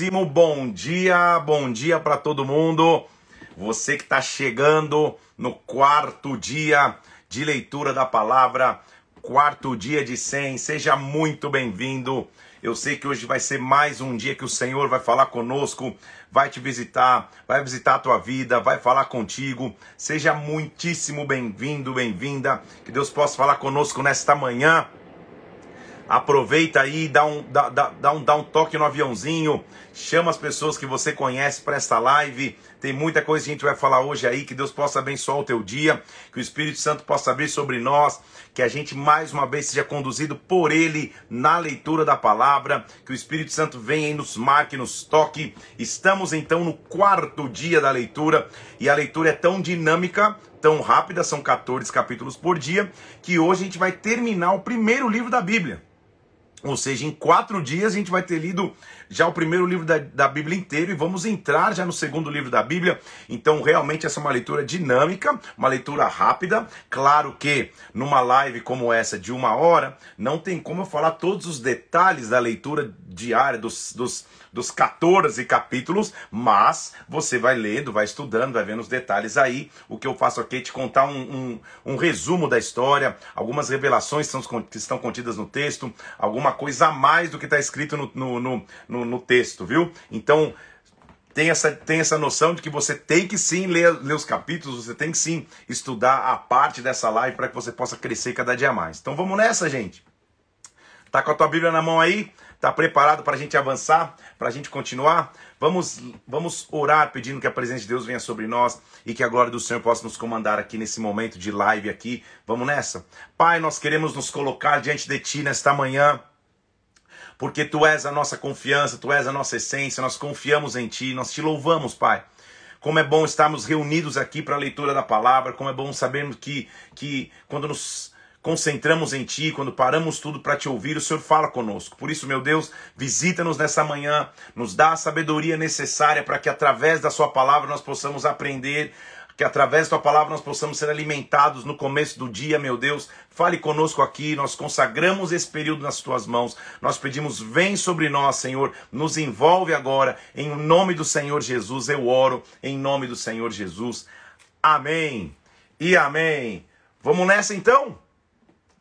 Muitíssimo bom dia, bom dia para todo mundo. Você que está chegando no quarto dia de leitura da palavra, quarto dia de 100, seja muito bem-vindo. Eu sei que hoje vai ser mais um dia que o Senhor vai falar conosco, vai te visitar, vai visitar a tua vida, vai falar contigo. Seja muitíssimo bem-vindo, bem-vinda. Que Deus possa falar conosco nesta manhã. Aproveita aí, dá um, dá, dá, dá, um, dá um toque no aviãozinho, chama as pessoas que você conhece para esta live. Tem muita coisa que a gente vai falar hoje aí, que Deus possa abençoar o teu dia, que o Espírito Santo possa abrir sobre nós, que a gente mais uma vez seja conduzido por Ele na leitura da palavra, que o Espírito Santo venha e nos marque, nos toque. Estamos então no quarto dia da leitura e a leitura é tão dinâmica, tão rápida, são 14 capítulos por dia, que hoje a gente vai terminar o primeiro livro da Bíblia. Ou seja, em quatro dias a gente vai ter lido já o primeiro livro da, da Bíblia inteiro e vamos entrar já no segundo livro da Bíblia. Então, realmente, essa é uma leitura dinâmica, uma leitura rápida. Claro que numa live como essa de uma hora, não tem como eu falar todos os detalhes da leitura diária dos, dos dos 14 capítulos, mas você vai lendo, vai estudando, vai vendo os detalhes aí. O que eu faço aqui é te contar um, um, um resumo da história, algumas revelações que estão contidas no texto, alguma coisa a mais do que está escrito no, no, no, no, no texto, viu? Então, tem essa, tem essa noção de que você tem que sim ler, ler os capítulos, você tem que sim estudar a parte dessa live para que você possa crescer cada dia mais. Então vamos nessa, gente. Tá com a tua Bíblia na mão aí? Tá preparado para a gente avançar, para a gente continuar? Vamos, vamos orar pedindo que a presença de Deus venha sobre nós e que a glória do Senhor possa nos comandar aqui nesse momento de live aqui. Vamos nessa? Pai, nós queremos nos colocar diante de Ti nesta manhã porque tu és a nossa confiança, tu és a nossa essência, nós confiamos em ti, nós te louvamos, Pai. Como é bom estarmos reunidos aqui para a leitura da palavra, como é bom sabermos que, que quando nos concentramos em Ti, quando paramos tudo para te ouvir, o Senhor fala conosco. Por isso, meu Deus, visita-nos nessa manhã, nos dá a sabedoria necessária para que através da Sua palavra nós possamos aprender. Que através da tua palavra nós possamos ser alimentados no começo do dia, meu Deus. Fale conosco aqui, nós consagramos esse período nas tuas mãos. Nós pedimos, vem sobre nós, Senhor, nos envolve agora. Em nome do Senhor Jesus, eu oro, em nome do Senhor Jesus. Amém e amém. Vamos nessa então?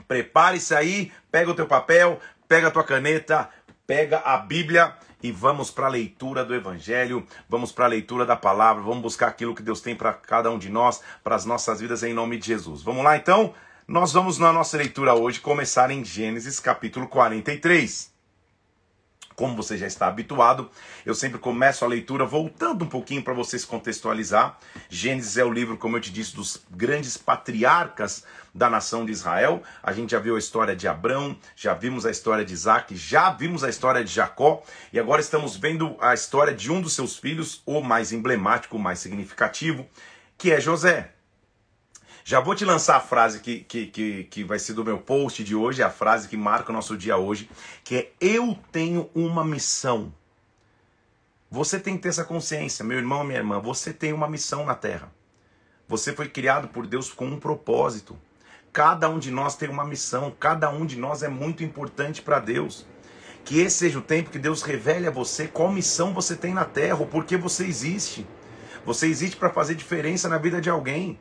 Prepare-se aí, pega o teu papel, pega a tua caneta, pega a Bíblia e vamos para a leitura do Evangelho, vamos para a leitura da palavra, vamos buscar aquilo que Deus tem para cada um de nós, para as nossas vidas em nome de Jesus. Vamos lá então? Nós vamos na nossa leitura hoje começar em Gênesis capítulo 43. Como você já está habituado, eu sempre começo a leitura voltando um pouquinho para vocês contextualizar. Gênesis é o livro, como eu te disse, dos grandes patriarcas da nação de Israel. A gente já viu a história de Abraão, já vimos a história de Isaac, já vimos a história de Jacó e agora estamos vendo a história de um dos seus filhos, o mais emblemático, o mais significativo, que é José. Já vou te lançar a frase que, que, que, que vai ser do meu post de hoje, a frase que marca o nosso dia hoje, que é Eu tenho uma missão. Você tem que ter essa consciência, meu irmão, minha irmã, você tem uma missão na Terra. Você foi criado por Deus com um propósito. Cada um de nós tem uma missão, cada um de nós é muito importante para Deus. Que esse seja o tempo que Deus revele a você qual missão você tem na terra, o porquê você existe. Você existe para fazer diferença na vida de alguém.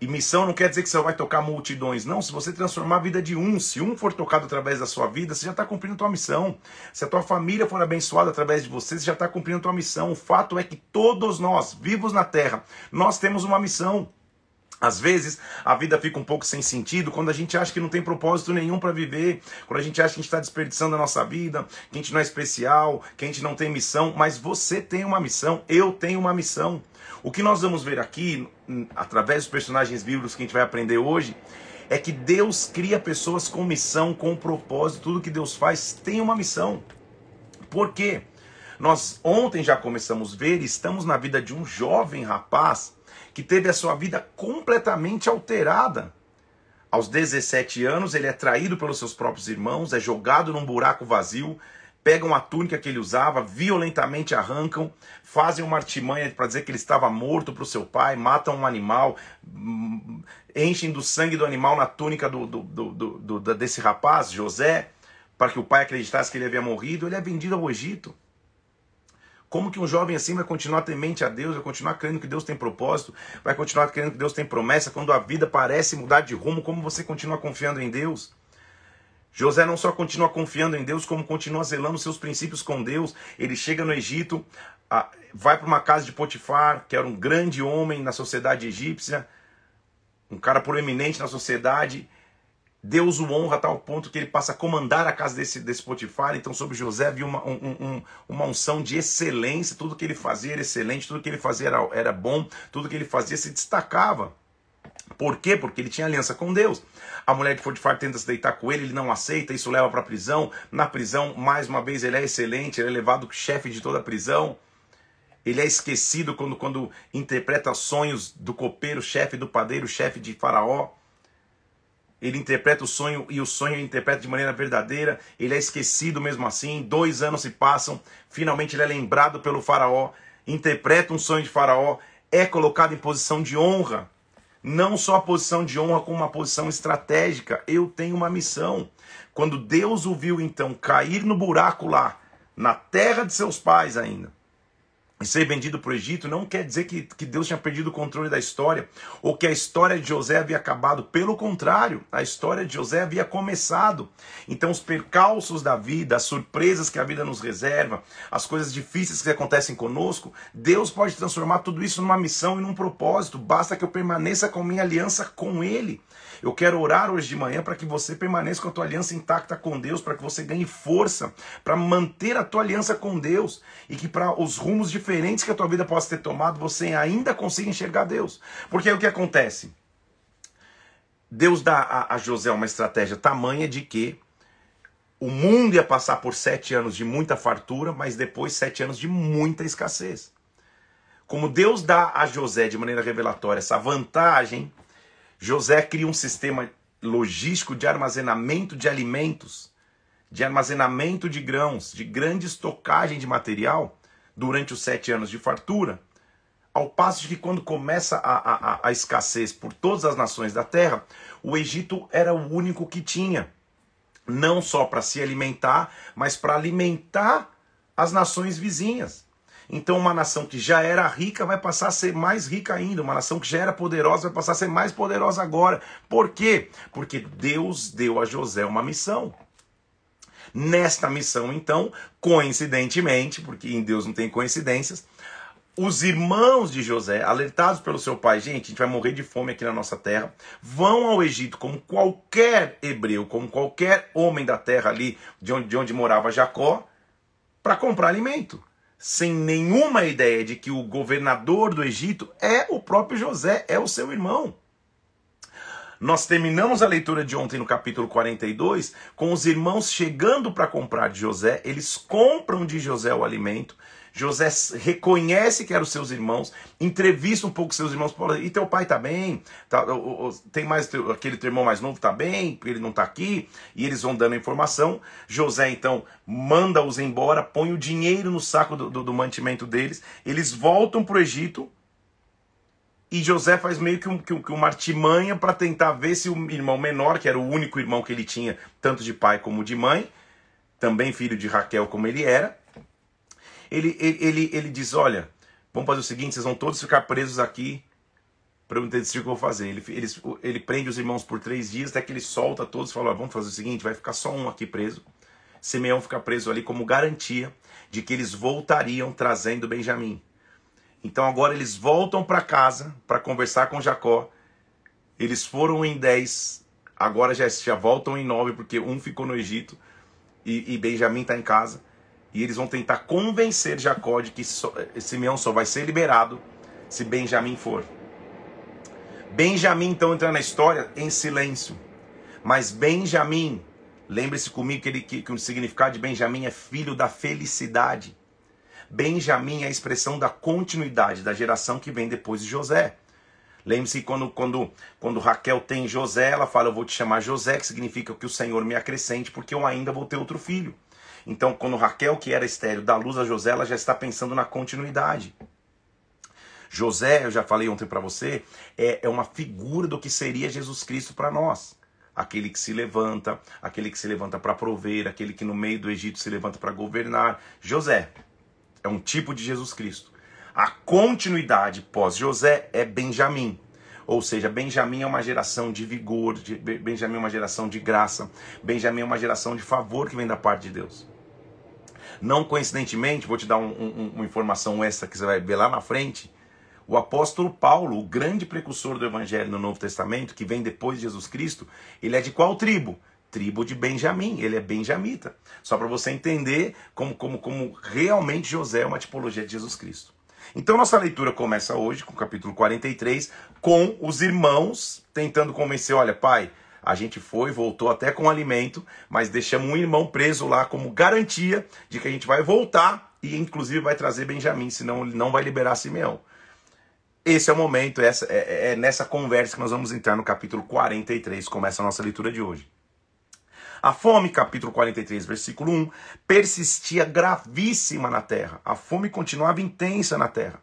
E missão não quer dizer que você vai tocar multidões. Não, se você transformar a vida de um, se um for tocado através da sua vida, você já está cumprindo a tua missão. Se a tua família for abençoada através de você, você já está cumprindo a tua missão. O fato é que todos nós, vivos na terra, nós temos uma missão. Às vezes a vida fica um pouco sem sentido quando a gente acha que não tem propósito nenhum para viver, quando a gente acha que a gente está desperdiçando a nossa vida, que a gente não é especial, que a gente não tem missão, mas você tem uma missão, eu tenho uma missão. O que nós vamos ver aqui, hum, através dos personagens bíblicos que a gente vai aprender hoje, é que Deus cria pessoas com missão, com propósito, tudo que Deus faz tem uma missão. Por quê? Nós ontem já começamos a ver, estamos na vida de um jovem rapaz que teve a sua vida completamente alterada. Aos 17 anos, ele é traído pelos seus próprios irmãos, é jogado num buraco vazio, pegam a túnica que ele usava, violentamente arrancam, fazem uma artimanha para dizer que ele estava morto para o seu pai, matam um animal, hum, enchem do sangue do animal na túnica do, do, do, do, desse rapaz, José, para que o pai acreditasse que ele havia morrido. Ele é vendido ao Egito. Como que um jovem assim vai continuar temente a Deus, vai continuar crendo que Deus tem propósito, vai continuar crendo que Deus tem promessa, quando a vida parece mudar de rumo, como você continua confiando em Deus? José não só continua confiando em Deus, como continua zelando seus princípios com Deus. Ele chega no Egito, vai para uma casa de Potifar, que era um grande homem na sociedade egípcia, um cara proeminente na sociedade, Deus o honra a tal ponto que ele passa a comandar a casa desse, desse Potifar. Então, sobre José havia uma, um, um, uma unção de excelência. Tudo que ele fazia era excelente, tudo que ele fazia era, era bom, tudo que ele fazia se destacava. Por quê? Porque ele tinha aliança com Deus. A mulher de Potifar tenta se deitar com ele, ele não aceita, isso leva para a prisão. Na prisão, mais uma vez, ele é excelente, ele é levado chefe de toda a prisão. Ele é esquecido quando, quando interpreta sonhos do copeiro, chefe do padeiro, chefe de Faraó ele interpreta o sonho e o sonho ele interpreta de maneira verdadeira, ele é esquecido mesmo assim. Dois anos se passam, finalmente ele é lembrado pelo Faraó, interpreta um sonho de Faraó, é colocado em posição de honra. Não só a posição de honra, como uma posição estratégica. Eu tenho uma missão. Quando Deus o viu então cair no buraco lá, na terra de seus pais ainda, e ser vendido para o Egito não quer dizer que, que Deus tinha perdido o controle da história ou que a história de José havia acabado. Pelo contrário, a história de José havia começado. Então, os percalços da vida, as surpresas que a vida nos reserva, as coisas difíceis que acontecem conosco, Deus pode transformar tudo isso numa missão e num propósito. Basta que eu permaneça com minha aliança com Ele. Eu quero orar hoje de manhã para que você permaneça com a tua aliança intacta com Deus, para que você ganhe força para manter a tua aliança com Deus e que para os rumos diferentes que a tua vida possa ter tomado, você ainda consiga enxergar Deus. Porque é o que acontece. Deus dá a, a José uma estratégia tamanha de que o mundo ia passar por sete anos de muita fartura, mas depois sete anos de muita escassez. Como Deus dá a José de maneira revelatória essa vantagem José cria um sistema logístico de armazenamento de alimentos, de armazenamento de grãos, de grande estocagem de material durante os sete anos de fartura. Ao passo de que quando começa a, a, a escassez por todas as nações da terra, o Egito era o único que tinha, não só para se alimentar, mas para alimentar as nações vizinhas. Então, uma nação que já era rica vai passar a ser mais rica ainda. Uma nação que já era poderosa vai passar a ser mais poderosa agora. Por quê? Porque Deus deu a José uma missão. Nesta missão, então, coincidentemente, porque em Deus não tem coincidências, os irmãos de José, alertados pelo seu pai, gente, a gente vai morrer de fome aqui na nossa terra, vão ao Egito como qualquer hebreu, como qualquer homem da terra ali, de onde, de onde morava Jacó, para comprar alimento sem nenhuma ideia de que o governador do Egito é o próprio José, é o seu irmão. Nós terminamos a leitura de ontem no capítulo 42 com os irmãos chegando para comprar de José, eles compram de José o alimento, José reconhece que eram seus irmãos, entrevista um pouco seus irmãos, fala, e teu pai tá bem? Tá, tem mais aquele teu irmão mais novo tá bem, porque ele não tá aqui, e eles vão dando a informação. José então manda-os embora, põe o dinheiro no saco do, do, do mantimento deles, eles voltam para o Egito, e José faz meio que, um, que, que uma artimanha para tentar ver se o irmão menor, que era o único irmão que ele tinha, tanto de pai como de mãe, também filho de Raquel como ele era, ele, ele, ele, ele diz: Olha, vamos fazer o seguinte, vocês vão todos ficar presos aqui para eu entender o que eu vou fazer. Ele, ele, ele prende os irmãos por três dias, até que ele solta todos e fala: Vamos fazer o seguinte, vai ficar só um aqui preso. Simeão fica preso ali como garantia de que eles voltariam trazendo Benjamim. Então agora eles voltam para casa para conversar com Jacó. Eles foram em dez, agora já, já voltam em nove, porque um ficou no Egito e, e Benjamim está em casa. E eles vão tentar convencer Jacó de que eh, Simeão só vai ser liberado se Benjamim for. Benjamim então entra na história em silêncio. Mas Benjamim, lembre-se comigo que, ele, que, que o significado de Benjamim é filho da felicidade. Benjamim é a expressão da continuidade da geração que vem depois de José. Lembre-se quando, quando, quando Raquel tem José, ela fala: Eu vou te chamar José, que significa que o Senhor me acrescente, porque eu ainda vou ter outro filho. Então, quando Raquel, que era estéreo, dá luz a José, ela já está pensando na continuidade. José, eu já falei ontem para você, é, é uma figura do que seria Jesus Cristo para nós. Aquele que se levanta, aquele que se levanta para prover, aquele que no meio do Egito se levanta para governar. José. é um tipo de Jesus Cristo. A continuidade pós-José é Benjamim. Ou seja, Benjamim é uma geração de vigor, de, Benjamim é uma geração de graça, Benjamim é uma geração de favor que vem da parte de Deus. Não coincidentemente, vou te dar um, um, uma informação extra que você vai ver lá na frente. O apóstolo Paulo, o grande precursor do evangelho no Novo Testamento, que vem depois de Jesus Cristo, ele é de qual tribo? Tribo de Benjamim, ele é benjamita. Só para você entender como, como, como realmente José é uma tipologia de Jesus Cristo. Então nossa leitura começa hoje com o capítulo 43, com os irmãos tentando convencer, olha, pai, a gente foi, voltou até com alimento, mas deixamos um irmão preso lá como garantia de que a gente vai voltar e inclusive vai trazer Benjamim, senão ele não vai liberar Simeão. Esse é o momento, essa, é, é nessa conversa que nós vamos entrar no capítulo 43, começa a nossa leitura de hoje. A fome, capítulo 43, versículo 1, persistia gravíssima na terra. A fome continuava intensa na terra.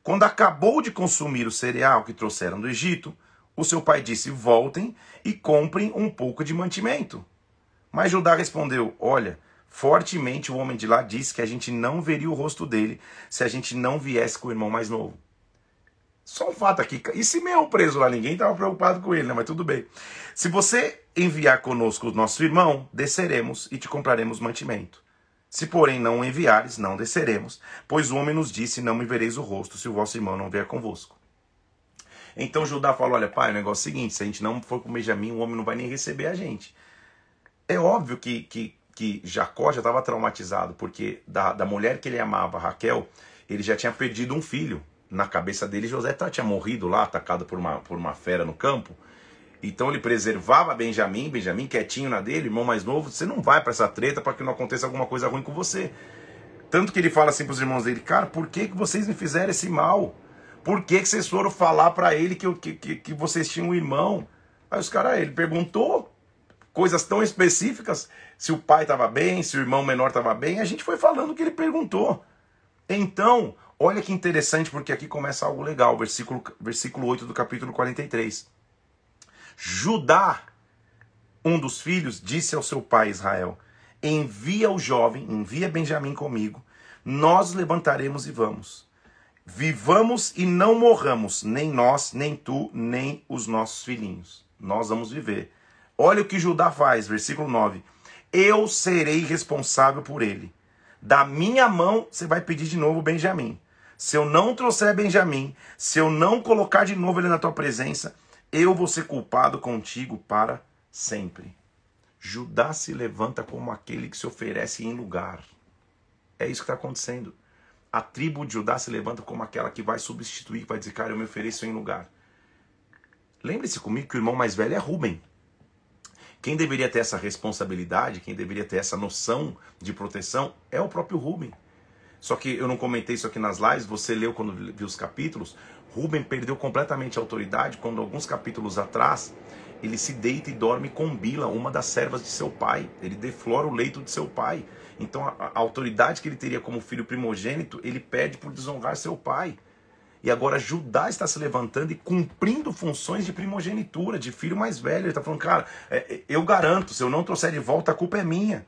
Quando acabou de consumir o cereal que trouxeram do Egito, o seu pai disse: Voltem e comprem um pouco de mantimento. Mas Judá respondeu: Olha, fortemente o homem de lá disse que a gente não veria o rosto dele se a gente não viesse com o irmão mais novo. Só um fato aqui. E Simeão preso lá, ninguém estava preocupado com ele, né? Mas tudo bem. Se você enviar conosco o nosso irmão, desceremos e te compraremos mantimento. Se, porém, não enviares, não desceremos, pois o homem nos disse: Não me vereis o rosto, se o vosso irmão não vier convosco. Então Judá falou: Olha, pai, o negócio é o seguinte: se a gente não for com Benjamim, o homem não vai nem receber a gente. É óbvio que, que, que Jacó já estava traumatizado, porque da, da mulher que ele amava, Raquel, ele já tinha perdido um filho. Na cabeça dele, José tá, tinha morrido lá, atacado por uma, por uma fera no campo. Então ele preservava Benjamim, Benjamim quietinho na dele, irmão mais novo. Você não vai para essa treta para que não aconteça alguma coisa ruim com você. Tanto que ele fala assim para os irmãos dele: Cara, por que, que vocês me fizeram esse mal? Por que, que vocês foram falar para ele que, que, que, vocês tinham um irmão? Aí os caras, ele perguntou coisas tão específicas, se o pai estava bem, se o irmão menor estava bem, a gente foi falando o que ele perguntou. Então, olha que interessante, porque aqui começa algo legal, versículo, versículo 8 do capítulo 43. Judá, um dos filhos, disse ao seu pai Israel: Envia o jovem, envia Benjamim comigo, nós levantaremos e vamos. Vivamos e não morramos, nem nós, nem tu, nem os nossos filhinhos. Nós vamos viver. Olha o que Judá faz, versículo 9. Eu serei responsável por ele. Da minha mão você vai pedir de novo Benjamim. Se eu não trouxer Benjamim, se eu não colocar de novo ele na tua presença, eu vou ser culpado contigo para sempre. Judá se levanta como aquele que se oferece em lugar. É isso que está acontecendo a tribo de Judá se levanta como aquela que vai substituir, vai dizer, cara, eu me ofereço em lugar. Lembre-se comigo que o irmão mais velho é Rubem. Quem deveria ter essa responsabilidade, quem deveria ter essa noção de proteção é o próprio Rubem. Só que eu não comentei isso aqui nas lives, você leu quando viu os capítulos. Rubem perdeu completamente a autoridade quando, alguns capítulos atrás, ele se deita e dorme com Bila, uma das servas de seu pai. Ele deflora o leito de seu pai. Então a, a autoridade que ele teria como filho primogênito, ele perde por desonrar seu pai. E agora Judá está se levantando e cumprindo funções de primogenitura, de filho mais velho. Ele está falando, cara, é, é, eu garanto, se eu não trouxer de volta, a culpa é minha.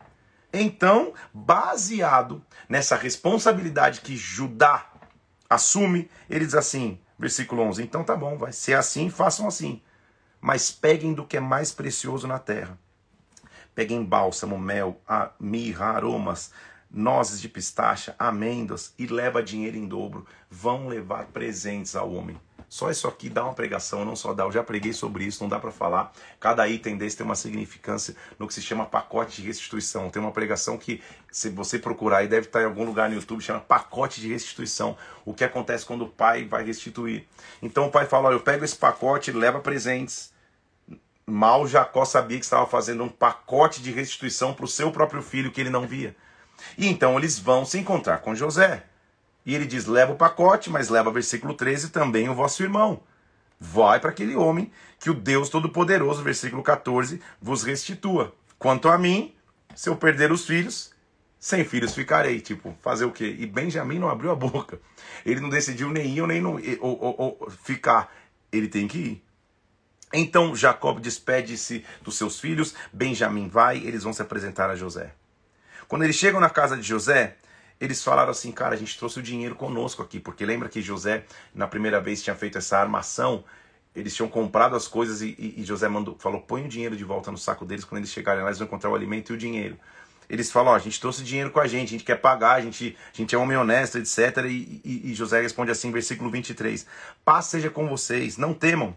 Então, baseado nessa responsabilidade que Judá assume, ele diz assim, versículo 11: Então tá bom, vai ser assim, façam assim. Mas peguem do que é mais precioso na terra Peguem bálsamo, mel, mirra, aromas, nozes de pistacha, amêndoas e leva dinheiro em dobro. Vão levar presentes ao homem. Só isso aqui dá uma pregação, não só dá. Eu já preguei sobre isso, não dá para falar. Cada item desse tem uma significância no que se chama pacote de restituição. Tem uma pregação que, se você procurar aí, deve estar em algum lugar no YouTube, chama pacote de restituição. O que acontece quando o pai vai restituir. Então o pai fala: olha, eu pego esse pacote, leva presentes Mal Jacó sabia que estava fazendo um pacote de restituição para o seu próprio filho que ele não via. E então eles vão se encontrar com José. E ele diz: leva o pacote, mas leva, versículo 13, também o vosso irmão. Vai para aquele homem que o Deus Todo-Poderoso, versículo 14, vos restitua. Quanto a mim, se eu perder os filhos, sem filhos ficarei. Tipo, fazer o quê? E Benjamim não abriu a boca. Ele não decidiu nem ir nem não, ou, ou, ou ficar. Ele tem que ir. Então Jacob despede-se dos seus filhos, Benjamim vai, eles vão se apresentar a José. Quando eles chegam na casa de José, eles falaram assim, cara, a gente trouxe o dinheiro conosco aqui, porque lembra que José, na primeira vez, tinha feito essa armação, eles tinham comprado as coisas e, e, e José mandou, falou, põe o dinheiro de volta no saco deles, quando eles chegarem lá, eles vão encontrar o alimento e o dinheiro. Eles falam, ó, a gente trouxe dinheiro com a gente, a gente quer pagar, a gente, a gente é homem honesto, etc. E, e, José responde assim, versículo 23, paz seja com vocês, não temam,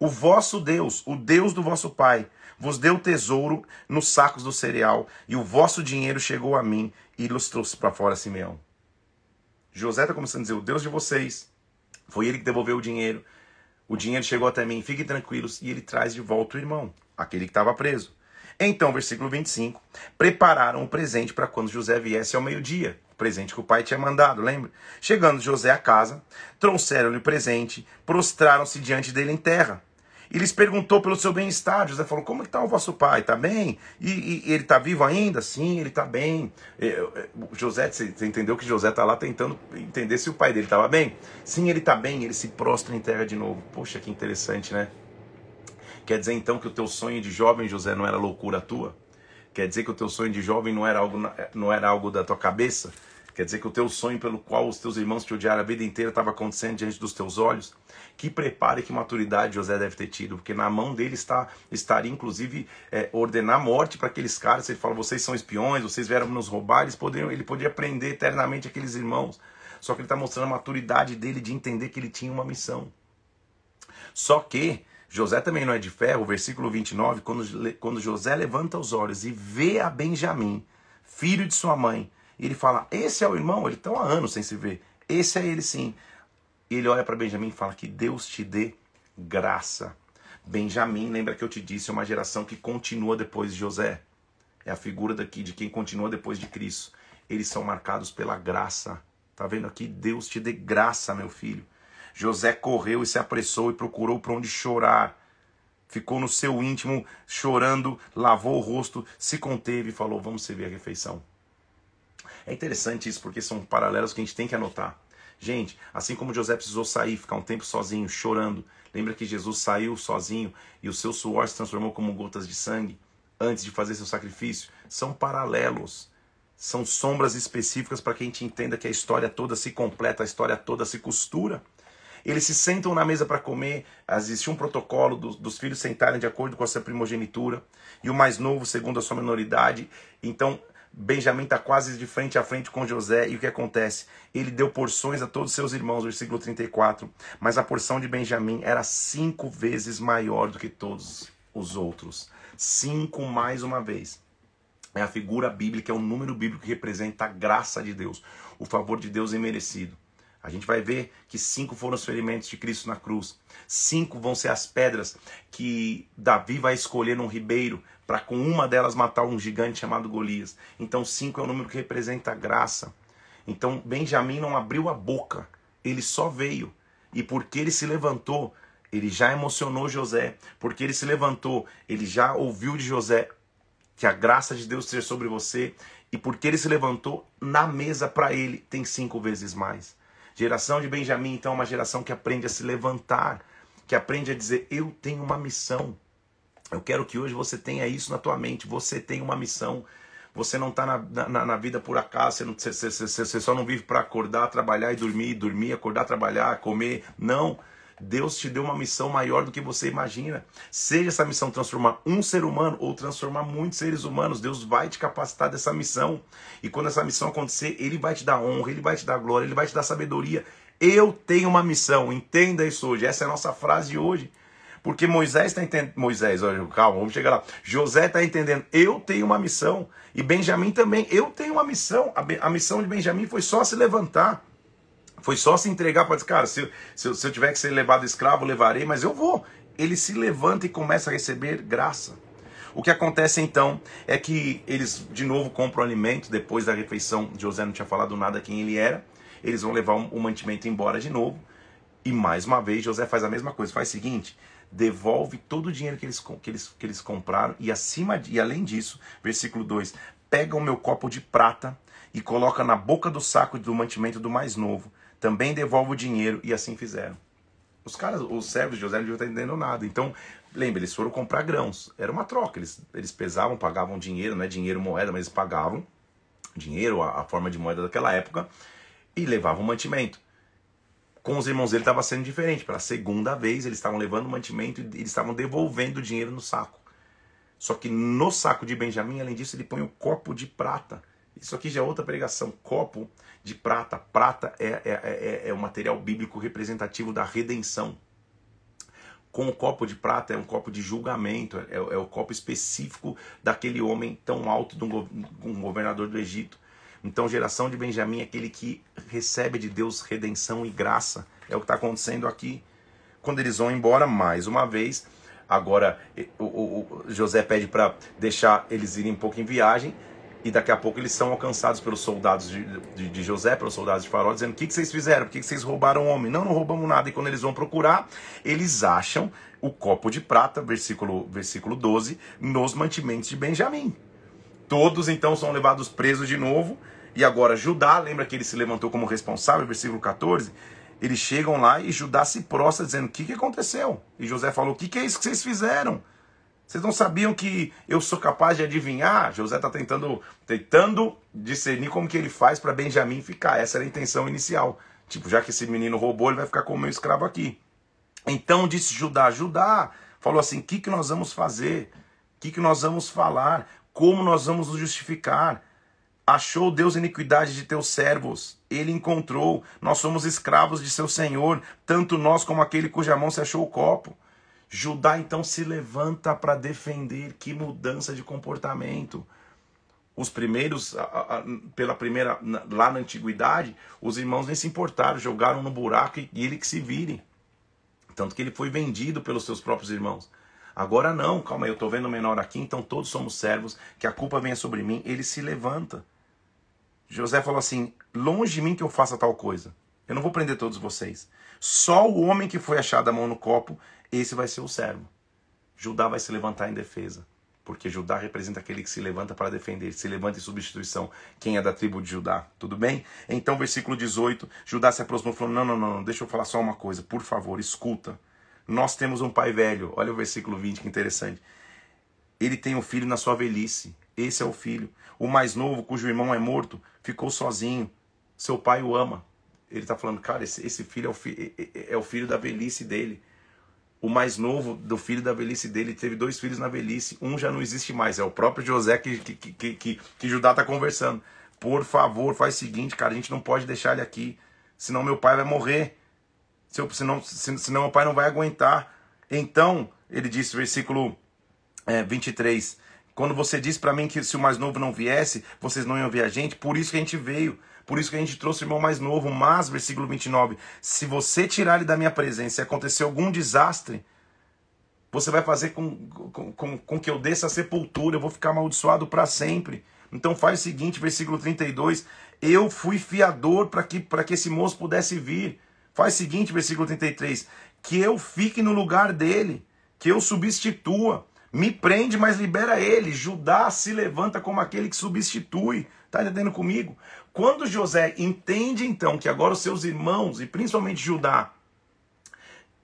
o vosso Deus, o Deus do vosso pai, vos deu tesouro nos sacos do cereal, e o vosso dinheiro chegou a mim, e los trouxe para fora Simeão. José está começando a dizer, o Deus de vocês, foi ele que devolveu o dinheiro, o dinheiro chegou até mim, fiquem tranquilos, e ele traz de volta o irmão, aquele que estava preso. Então, versículo 25, prepararam o presente para quando José viesse ao meio-dia, presente que o pai tinha mandado, lembra? Chegando José à casa, trouxeram-lhe o presente, prostraram-se diante dele em terra. E lhes perguntou pelo seu bem-estar. José falou: Como está o vosso pai? Está bem? E, e ele está vivo ainda? Sim, ele está bem. José, você entendeu que José está lá tentando entender se o pai dele estava bem? Sim, ele está bem. Ele se prostra em terra de novo. Poxa, que interessante, né? Quer dizer então que o teu sonho de jovem, José, não era loucura tua? Quer dizer que o teu sonho de jovem não era algo, não era algo da tua cabeça? Quer dizer que o teu sonho pelo qual os teus irmãos te odiaram a vida inteira estava acontecendo diante dos teus olhos? Que prepare, que maturidade José deve ter tido, porque na mão dele está estaria inclusive é, ordenar morte para aqueles caras. Ele fala: vocês são espiões, vocês vieram nos roubar. Eles poderiam, ele podia prender eternamente aqueles irmãos. Só que ele está mostrando a maturidade dele de entender que ele tinha uma missão. Só que José também não é de ferro, versículo 29, quando, quando José levanta os olhos e vê a Benjamim, filho de sua mãe, e ele fala: Esse é o irmão, ele está há anos sem se ver. Esse é ele sim. E ele olha para Benjamim e fala: Que Deus te dê graça. Benjamim, lembra que eu te disse, é uma geração que continua depois de José. É a figura daqui de quem continua depois de Cristo. Eles são marcados pela graça. Tá vendo aqui? Deus te dê graça, meu filho. José correu e se apressou e procurou para onde chorar. Ficou no seu íntimo chorando, lavou o rosto, se conteve e falou: Vamos servir a refeição. É interessante isso porque são paralelos que a gente tem que anotar. Gente, assim como José precisou sair, ficar um tempo sozinho, chorando, lembra que Jesus saiu sozinho e o seu suor se transformou como gotas de sangue antes de fazer seu sacrifício? São paralelos. São sombras específicas para que a gente entenda que a história toda se completa, a história toda se costura. Eles se sentam na mesa para comer, existe um protocolo dos, dos, filhos sentarem de acordo com a sua primogenitura, e o mais novo segundo a sua minoridade. Então, Benjamim está quase de frente a frente com José, e o que acontece? Ele deu porções a todos os seus irmãos, versículo 34. Mas a porção de Benjamim era cinco vezes maior do que todos os outros. Cinco mais uma vez. É a figura bíblica, é o número bíblico que representa a graça de Deus, o favor de Deus imerecido. A gente vai ver que cinco foram os ferimentos de Cristo na cruz. Cinco vão ser as pedras que Davi vai escolher num ribeiro para com uma delas matar um gigante chamado Golias. Então cinco é o número que representa a graça. Então Benjamim não abriu a boca, ele só veio. E porque ele se levantou, ele já emocionou José. Porque ele se levantou, ele já ouviu de José que a graça de Deus seja sobre você. E porque ele se levantou, na mesa para ele tem cinco vezes mais. Geração de Benjamim, então, é uma geração que aprende a se levantar, que aprende a dizer: Eu tenho uma missão. Eu quero que hoje você tenha isso na tua mente. Você tem uma missão. Você não está na, na, na, vida por acaso. Você, não, você, você, você só não vive para acordar, trabalhar e dormir, dormir, acordar, trabalhar, comer. Não. Deus te deu uma missão maior do que você imagina. Seja essa missão transformar um ser humano ou transformar muitos seres humanos, Deus vai te capacitar dessa missão. E quando essa missão acontecer, Ele vai te dar honra, Ele vai te dar glória, Ele vai te dar sabedoria. Eu tenho uma missão, entenda isso hoje. Essa é a nossa frase de hoje. Porque Moisés está entendendo. Moisés, olha, calma, vamos chegar lá. José está entendendo, eu tenho uma missão. E Benjamim também, eu tenho uma missão. A, a missão de Benjamim foi só se levantar. Foi só se entregar para dizer, cara, se, se, se eu tiver que ser levado escravo, levarei, mas eu vou. Ele se levanta e começa a receber graça. O que acontece então é que eles de novo compram alimento depois da refeição. José não tinha falado nada quem ele era. Eles vão levar o mantimento embora de novo. E mais uma vez José faz a mesma coisa. Faz o seguinte: devolve todo o dinheiro que eles, que eles, que eles compraram. E acima de, e além disso, versículo 2: pega o meu copo de prata e coloca na boca do saco do mantimento do mais novo também devolve o dinheiro, e assim fizeram. Os caras, os servos de José não estar entendendo nada. Então, lembra, eles foram comprar grãos. Era uma troca. Eles, eles pesavam, pagavam dinheiro, não é dinheiro moeda, mas eles pagavam dinheiro, a, a forma de moeda daquela época, e levavam mantimento. Com os irmãos dele estava sendo diferente. Pela segunda vez, eles estavam levando mantimento e eles estavam devolvendo o dinheiro no saco. Só que no saco de Benjamim, além disso, ele põe um copo de prata. Isso aqui já é outra pregação. Copo de prata. Prata é, é, é, é o material bíblico representativo da redenção. Com o copo de prata é um copo de julgamento, é, é o copo específico daquele homem tão alto, de um, um governador do Egito. Então, geração de Benjamim é aquele que recebe de Deus redenção e graça. É o que está acontecendo aqui. Quando eles vão embora, mais uma vez, Agora o, o, o José pede para deixar eles irem um pouco em viagem e daqui a pouco eles são alcançados pelos soldados de, de, de José, pelos soldados de Faraó, dizendo: O que, que vocês fizeram? Por que, que vocês roubaram o homem? Não, não roubamos nada. E quando eles vão procurar, eles acham o copo de prata, versículo, versículo 12, nos mantimentos de Benjamim. Todos então são levados presos de novo. E agora Judá, lembra que ele se levantou como responsável, versículo 14 eles chegam lá e Judá se prostra dizendo: O que, que aconteceu? E José falou: O que, que é isso que vocês fizeram? Vocês não sabiam que eu sou capaz de adivinhar? José está tentando, tentando discernir como que ele faz para Benjamim ficar. Essa era a intenção inicial. Tipo, já que esse menino roubou, ele vai ficar como meu escravo aqui. Então disse Judá: Judá falou assim: O que, que nós vamos fazer? O que, que nós vamos falar? Como nós vamos nos justificar? Achou Deus iniquidade de teus servos, ele encontrou. Nós somos escravos de seu senhor, tanto nós como aquele cuja mão se achou o copo. Judá então se levanta para defender. Que mudança de comportamento. Os primeiros, pela primeira, lá na antiguidade, os irmãos nem se importaram, jogaram no buraco e ele que se vire. Tanto que ele foi vendido pelos seus próprios irmãos. Agora não, calma aí, eu estou vendo o menor aqui, então todos somos servos, que a culpa venha sobre mim. Ele se levanta. José falou assim: longe de mim que eu faça tal coisa. Eu não vou prender todos vocês. Só o homem que foi achado a mão no copo, esse vai ser o servo. Judá vai se levantar em defesa. Porque Judá representa aquele que se levanta para defender, se levanta em substituição. Quem é da tribo de Judá? Tudo bem? Então, versículo 18, Judá se aproximou e falou: Não, não, não, deixa eu falar só uma coisa, por favor, escuta. Nós temos um pai velho. Olha o versículo 20, que interessante. Ele tem um filho na sua velhice. Esse é o filho. O mais novo, cujo irmão é morto, ficou sozinho. Seu pai o ama. Ele está falando, cara, esse, esse filho é o, fi, é, é, é o filho da velhice dele. O mais novo do filho da velhice dele teve dois filhos na velhice. Um já não existe mais. É o próprio José que, que, que, que, que Judá está conversando. Por favor, faz o seguinte, cara, a gente não pode deixar ele aqui. Senão meu pai vai morrer. Senão, senão meu pai não vai aguentar. Então, ele disse, versículo é, 23. Quando você disse para mim que se o mais novo não viesse, vocês não iam ver a gente, por isso que a gente veio. Por isso que a gente trouxe o irmão mais novo. Mas, versículo 29, se você tirar ele da minha presença e acontecer algum desastre, você vai fazer com, com, com, com que eu desça a sepultura, eu vou ficar amaldiçoado para sempre. Então faz o seguinte, versículo 32, eu fui fiador para que, que esse moço pudesse vir. Faz o seguinte, versículo 33, que eu fique no lugar dele, que eu substitua. Me prende, mas libera ele. Judá se levanta como aquele que substitui. Está entendendo comigo? Quando José entende então que agora os seus irmãos, e principalmente Judá,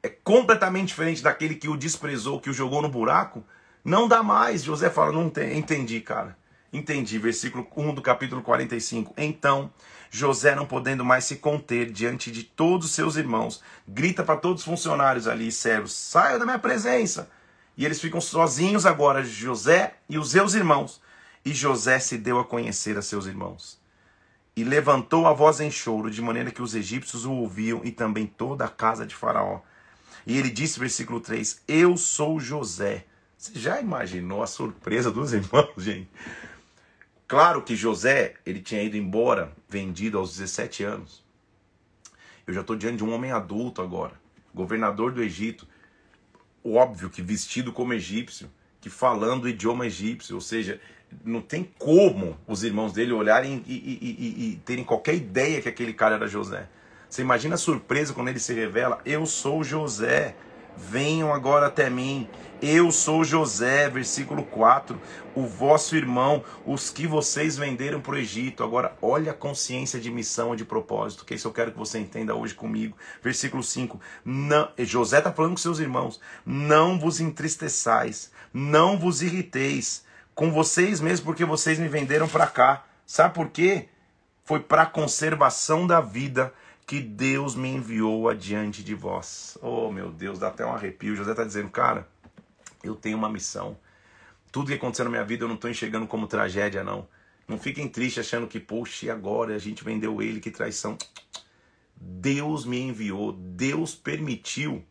é completamente diferente daquele que o desprezou, que o jogou no buraco, não dá mais. José fala: Não entendi, cara. Entendi. Versículo 1 do capítulo 45. Então, José, não podendo mais se conter diante de todos os seus irmãos, grita para todos os funcionários ali, servos: Saia da minha presença. E eles ficam sozinhos agora, José e os seus irmãos. E José se deu a conhecer a seus irmãos. E levantou a voz em choro, de maneira que os egípcios o ouviam e também toda a casa de Faraó. E ele disse, versículo 3: Eu sou José. Você já imaginou a surpresa dos irmãos, gente? Claro que José, ele tinha ido embora, vendido aos 17 anos. Eu já estou diante de um homem adulto agora, governador do Egito óbvio que vestido como egípcio, que falando o idioma egípcio, ou seja, não tem como os irmãos dele olharem e, e, e, e, terem qualquer ideia que aquele cara era José. Você imagina a surpresa quando ele se revela: Eu sou José, venham agora até mim. Eu sou José, versículo 4, o vosso irmão, os que vocês venderam para o Egito. Agora, olha a consciência de missão e de propósito, que isso eu quero que você entenda hoje comigo. Versículo 5, não, José está falando com seus irmãos: Não vos entristeçais, não vos irriteis com vocês mesmos, porque vocês me venderam para cá. Sabe por quê? Foi para a conservação da vida que Deus me enviou adiante de vós. Oh, meu Deus, dá até um arrepio. José está dizendo, cara, eu tenho uma missão. Tudo que aconteceu na minha vida eu não estou enxergando como tragédia, não. Não fiquem tristes achando que, poxa, e agora a gente vendeu ele, que traição. Deus me enviou, Deus permitiu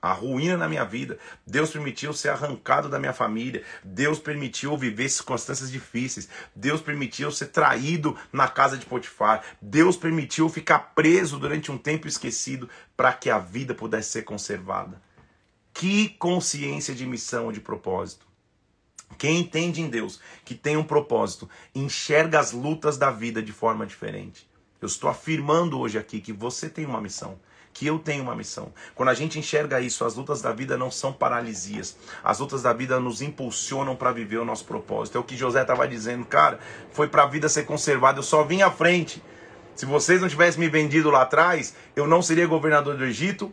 a ruína na minha vida. Deus permitiu ser arrancado da minha família. Deus permitiu viver circunstâncias difíceis. Deus permitiu ser traído na casa de Potifar. Deus permitiu ficar preso durante um tempo esquecido para que a vida pudesse ser conservada. Que consciência de missão, de propósito. Quem entende em Deus, que tem um propósito, enxerga as lutas da vida de forma diferente. Eu estou afirmando hoje aqui que você tem uma missão que eu tenho uma missão. Quando a gente enxerga isso, as lutas da vida não são paralisias. As lutas da vida nos impulsionam para viver o nosso propósito. É o que José estava dizendo, cara, foi para a vida ser conservada, eu só vim à frente. Se vocês não tivessem me vendido lá atrás, eu não seria governador do Egito,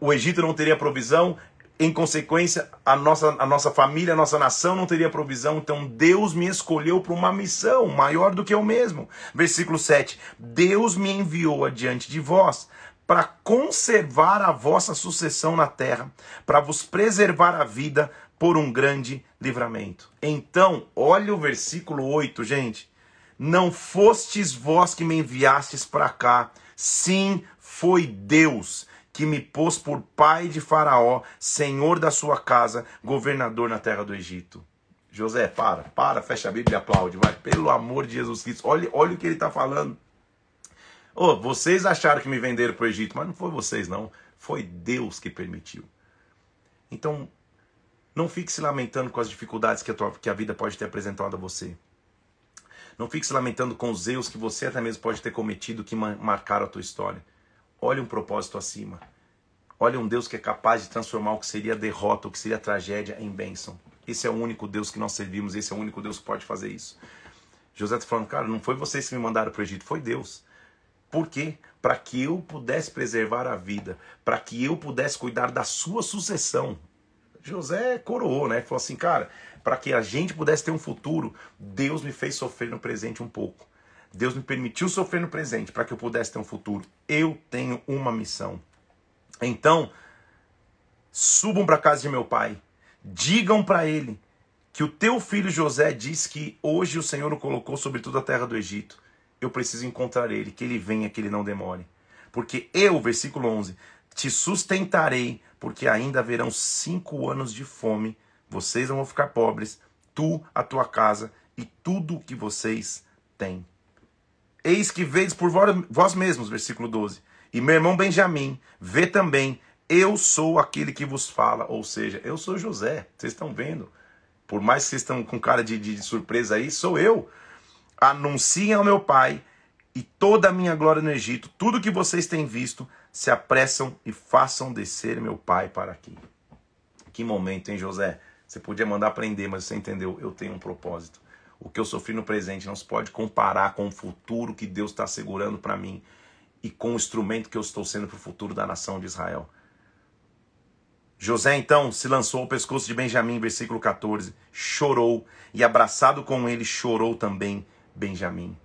o Egito não teria provisão, em consequência, a nossa, a nossa família, a nossa nação não teria provisão. Então Deus me escolheu para uma missão maior do que eu mesmo. Versículo 7: Deus me enviou adiante de vós para conservar a vossa sucessão na terra, para vos preservar a vida por um grande livramento. Então, olha o versículo 8, gente. Não fostes vós que me enviastes para cá, sim, foi Deus que me pôs por pai de Faraó, senhor da sua casa, governador na terra do Egito. José, para, para, fecha a Bíblia e aplaude, vai. Pelo amor de Jesus Cristo. Olha, olha o que ele está falando. Oh, vocês acharam que me venderam para o Egito, mas não foi vocês, não. Foi Deus que permitiu. Então, não fique se lamentando com as dificuldades que a, tua, que a vida pode ter apresentado a você. Não fique se lamentando com os erros que você até mesmo pode ter cometido que marcaram a tua história. Olhe um propósito acima. Olhe um Deus que é capaz de transformar o que seria derrota, o que seria tragédia em bênção. Esse é o único Deus que nós servimos, esse é o único Deus que pode fazer isso. José está falando, cara, não foi vocês que me mandaram para o Egito, foi Deus. Por quê? Para que eu pudesse preservar a vida, para que eu pudesse cuidar da sua sucessão. José coroou, né? Falou assim, cara, para que a gente pudesse ter um futuro, Deus me fez sofrer no presente um pouco. Deus me permitiu sofrer no presente para que eu pudesse ter um futuro. Eu tenho uma missão. Então, subam para a casa de meu pai, digam para ele que o teu filho José diz que hoje o Senhor o colocou sobre toda a terra do Egito eu preciso encontrar ele, que ele venha, que ele não demore. Porque eu, versículo 11, te sustentarei, porque ainda haverão cinco anos de fome, vocês não vão ficar pobres, tu, a tua casa e tudo o que vocês têm. Eis que vedes por vós mesmos, versículo 12. E meu irmão Benjamim vê também, eu sou aquele que vos fala, ou seja, eu sou José, vocês estão vendo. Por mais que vocês estão com cara de, de, de surpresa aí, sou eu anunciem ao meu pai e toda a minha glória no Egito, tudo que vocês têm visto, se apressam e façam descer meu pai para aqui. Que momento, hein, José? Você podia mandar prender, mas você entendeu, eu tenho um propósito. O que eu sofri no presente não se pode comparar com o futuro que Deus está segurando para mim e com o instrumento que eu estou sendo para o futuro da nação de Israel. José então se lançou ao pescoço de Benjamim, versículo 14, chorou e abraçado com ele chorou também Benjamim.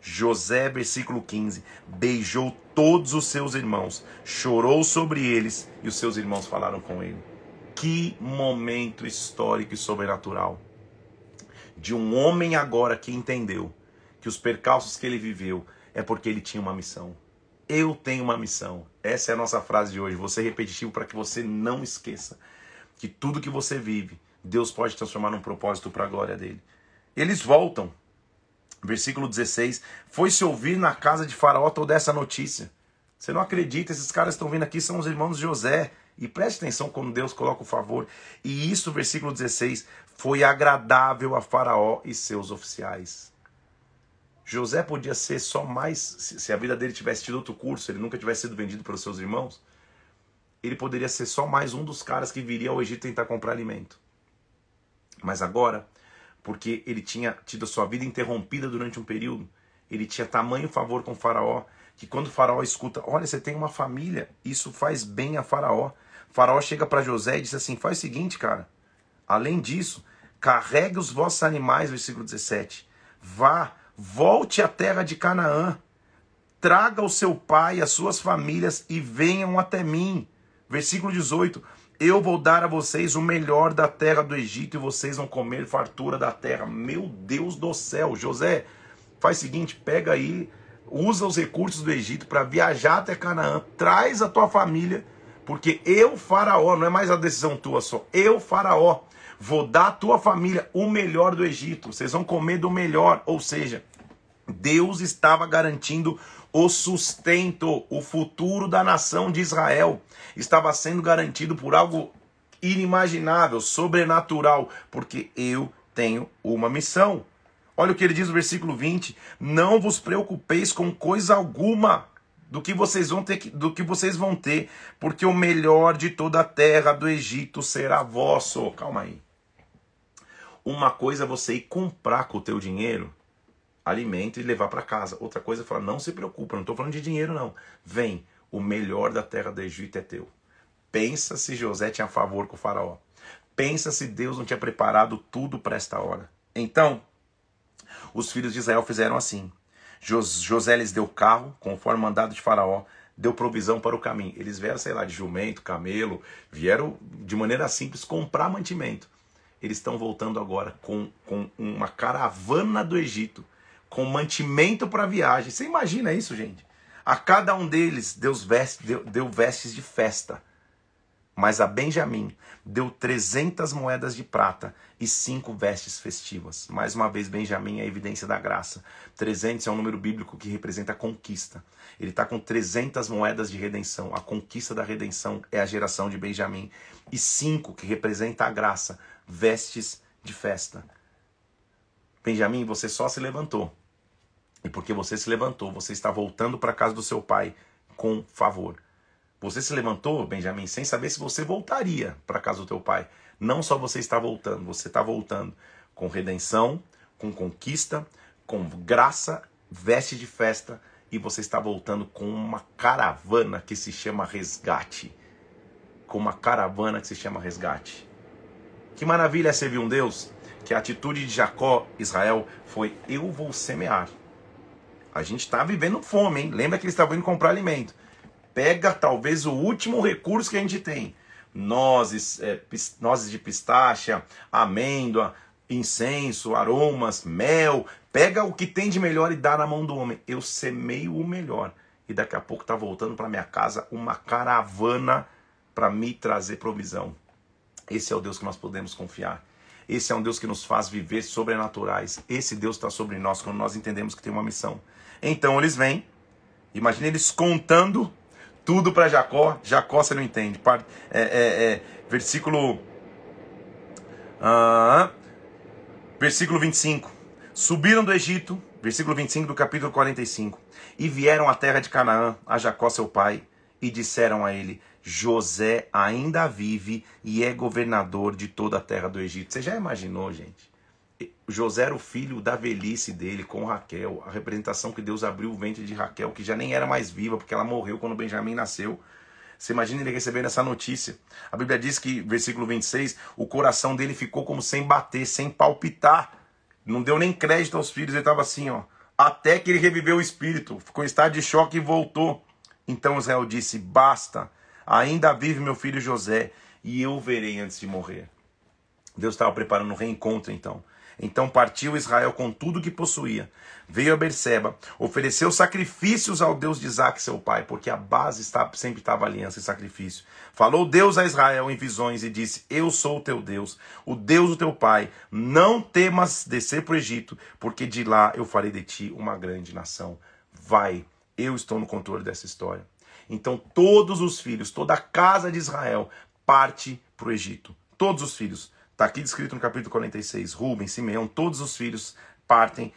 José, versículo 15, beijou todos os seus irmãos, chorou sobre eles e os seus irmãos falaram com ele. Que momento histórico e sobrenatural. De um homem agora que entendeu que os percalços que ele viveu é porque ele tinha uma missão. Eu tenho uma missão. Essa é a nossa frase de hoje. Você repetitivo para que você não esqueça que tudo que você vive, Deus pode transformar num propósito para a glória dele. Eles voltam Versículo 16: Foi-se ouvir na casa de Faraó toda essa notícia. Você não acredita, esses caras estão vindo aqui, são os irmãos de José. E preste atenção quando Deus coloca o favor. E isso, versículo 16, foi agradável a Faraó e seus oficiais. José podia ser só mais, se a vida dele tivesse tido outro curso, ele nunca tivesse sido vendido pelos seus irmãos, ele poderia ser só mais um dos caras que viria ao Egito tentar comprar alimento. Mas agora, porque ele tinha tido sua vida interrompida durante um período. Ele tinha tamanho favor com Faraó, que quando Faraó escuta, olha, você tem uma família, isso faz bem a Faraó. Faraó chega para José e diz assim: faz o seguinte, cara, além disso, carregue os vossos animais, versículo 17, vá, volte à terra de Canaã, traga o seu pai e as suas famílias e venham até mim. Versículo 18: Eu vou dar a vocês o melhor da terra do Egito e vocês vão comer fartura da terra. Meu Deus do céu, José, faz o seguinte: pega aí, usa os recursos do Egito para viajar até Canaã, traz a tua família, porque eu, Faraó, não é mais a decisão tua só, eu, Faraó, vou dar à tua família o melhor do Egito, vocês vão comer do melhor, ou seja, Deus estava garantindo o sustento, o futuro da nação de Israel estava sendo garantido por algo inimaginável, sobrenatural, porque eu tenho uma missão. Olha o que ele diz no versículo 20: Não vos preocupeis com coisa alguma do que vocês vão ter, do que vocês vão ter, porque o melhor de toda a terra do Egito será vosso. Calma aí. Uma coisa é você ir comprar com o teu dinheiro alimento e levar para casa. Outra coisa é falar, não se preocupe, não estou falando de dinheiro não. Vem, o melhor da terra do Egito é teu. Pensa se José tinha favor com o faraó. Pensa se Deus não tinha preparado tudo para esta hora. Então, os filhos de Israel fizeram assim. José lhes deu carro, conforme mandado de Faraó, deu provisão para o caminho. Eles vieram, sei lá, de jumento, camelo, vieram de maneira simples comprar mantimento. Eles estão voltando agora com, com uma caravana do Egito, com mantimento para viagem. Você imagina isso, gente? A cada um deles Deus veste, deu, deu vestes de festa. Mas a Benjamim deu 300 moedas de prata e cinco vestes festivas. Mais uma vez, Benjamim é a evidência da graça. 300 é um número bíblico que representa a conquista. Ele está com 300 moedas de redenção. A conquista da redenção é a geração de Benjamim. E cinco, que representa a graça, vestes de festa. Benjamim, você só se levantou. E porque você se levantou, você está voltando para a casa do seu pai com favor. Você se levantou, Benjamim, sem saber se você voltaria para casa do teu pai. Não só você está voltando, você está voltando com redenção, com conquista, com graça, veste de festa e você está voltando com uma caravana que se chama resgate. Com uma caravana que se chama resgate. Que maravilha é servir um Deus que a atitude de Jacó, Israel, foi: eu vou semear. A gente está vivendo fome, hein? Lembra que eles estavam indo comprar alimento pega talvez o último recurso que a gente tem. Nozes, é, nozes de pistache, amêndoa, incenso, aromas, mel. Pega o que tem de melhor e dá na mão do homem. Eu semeio o melhor. E daqui a pouco está voltando para minha casa uma caravana para me trazer provisão. Esse é o Deus que nós podemos confiar. Esse é um Deus que nos faz viver sobrenaturais. Esse Deus está sobre nós quando nós entendemos que tem uma missão. Então eles vêm, imagine eles contando tudo para Jacó. Jacó você não entende. É, é, é, versículo. Uh, versículo 25. Subiram do Egito, versículo 25 do capítulo 45, e vieram à terra de Canaã, a Jacó seu pai, e disseram a ele: José ainda vive e é governador de toda a terra do Egito. Você já imaginou, gente? José era o filho da velhice dele com Raquel, a representação que Deus abriu o ventre de Raquel, que já nem era mais viva, porque ela morreu quando Benjamim nasceu. Você imagina ele recebendo essa notícia. A Bíblia diz que, versículo 26, o coração dele ficou como sem bater, sem palpitar. Não deu nem crédito aos filhos, ele estava assim, ó. Até que ele reviveu o espírito, ficou em estado de choque e voltou. Então Israel disse: Basta, ainda vive meu filho José, e eu o verei antes de morrer. Deus estava preparando um reencontro então. Então partiu Israel com tudo que possuía. Veio a Berseba, ofereceu sacrifícios ao Deus de Isaac, seu pai, porque a base sempre estava aliança e sacrifício. Falou Deus a Israel em visões e disse: Eu sou o teu Deus, o Deus do teu pai. Não temas descer para o Egito, porque de lá eu farei de ti uma grande nação. Vai, eu estou no controle dessa história. Então todos os filhos, toda a casa de Israel parte para o Egito. Todos os filhos Está aqui descrito no capítulo 46. Rubem, Simeão, todos os filhos partem.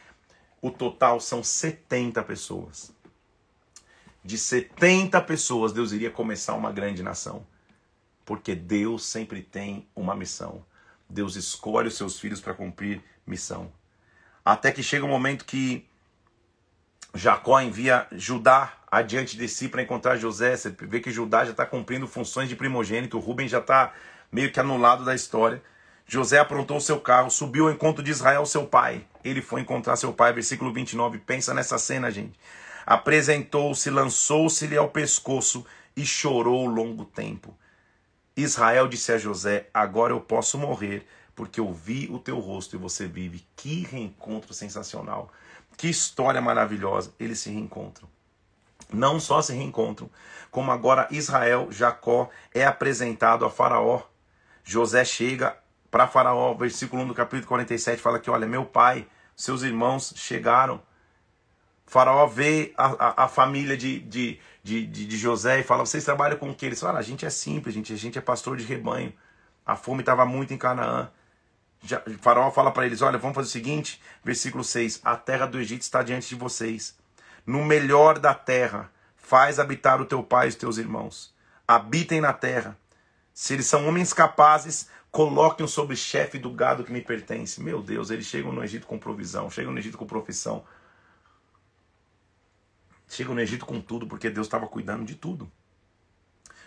O total são 70 pessoas. De 70 pessoas, Deus iria começar uma grande nação. Porque Deus sempre tem uma missão. Deus escolhe os seus filhos para cumprir missão. Até que chega o um momento que Jacó envia Judá adiante de si para encontrar José. Você vê que Judá já está cumprindo funções de primogênito. Rubem já está meio que anulado da história. José aprontou seu carro, subiu ao encontro de Israel, seu pai. Ele foi encontrar seu pai, versículo 29. Pensa nessa cena, gente. Apresentou-se, lançou-se-lhe ao pescoço e chorou longo tempo. Israel disse a José: Agora eu posso morrer, porque eu vi o teu rosto e você vive. Que reencontro sensacional. Que história maravilhosa. Eles se reencontram. Não só se reencontram, como agora Israel, Jacó, é apresentado a Faraó. José chega para Faraó, versículo 1 do capítulo 47 fala que: Olha, meu pai, seus irmãos chegaram. Faraó vê a, a, a família de, de, de, de, José e fala: Vocês trabalham com o que? Eles falam: A gente é simples, gente, a gente é pastor de rebanho. A fome estava muito em Canaã. Já, faraó fala para eles: Olha, vamos fazer o seguinte, versículo 6: A terra do Egito está diante de vocês. No melhor da terra, faz habitar o teu pai e os teus irmãos. Habitem na terra. Se eles são homens capazes, Coloquem-o sobre chefe do gado que me pertence. Meu Deus, eles chegam no Egito com provisão, chegam no Egito com profissão. Chegam no Egito com tudo, porque Deus estava cuidando de tudo.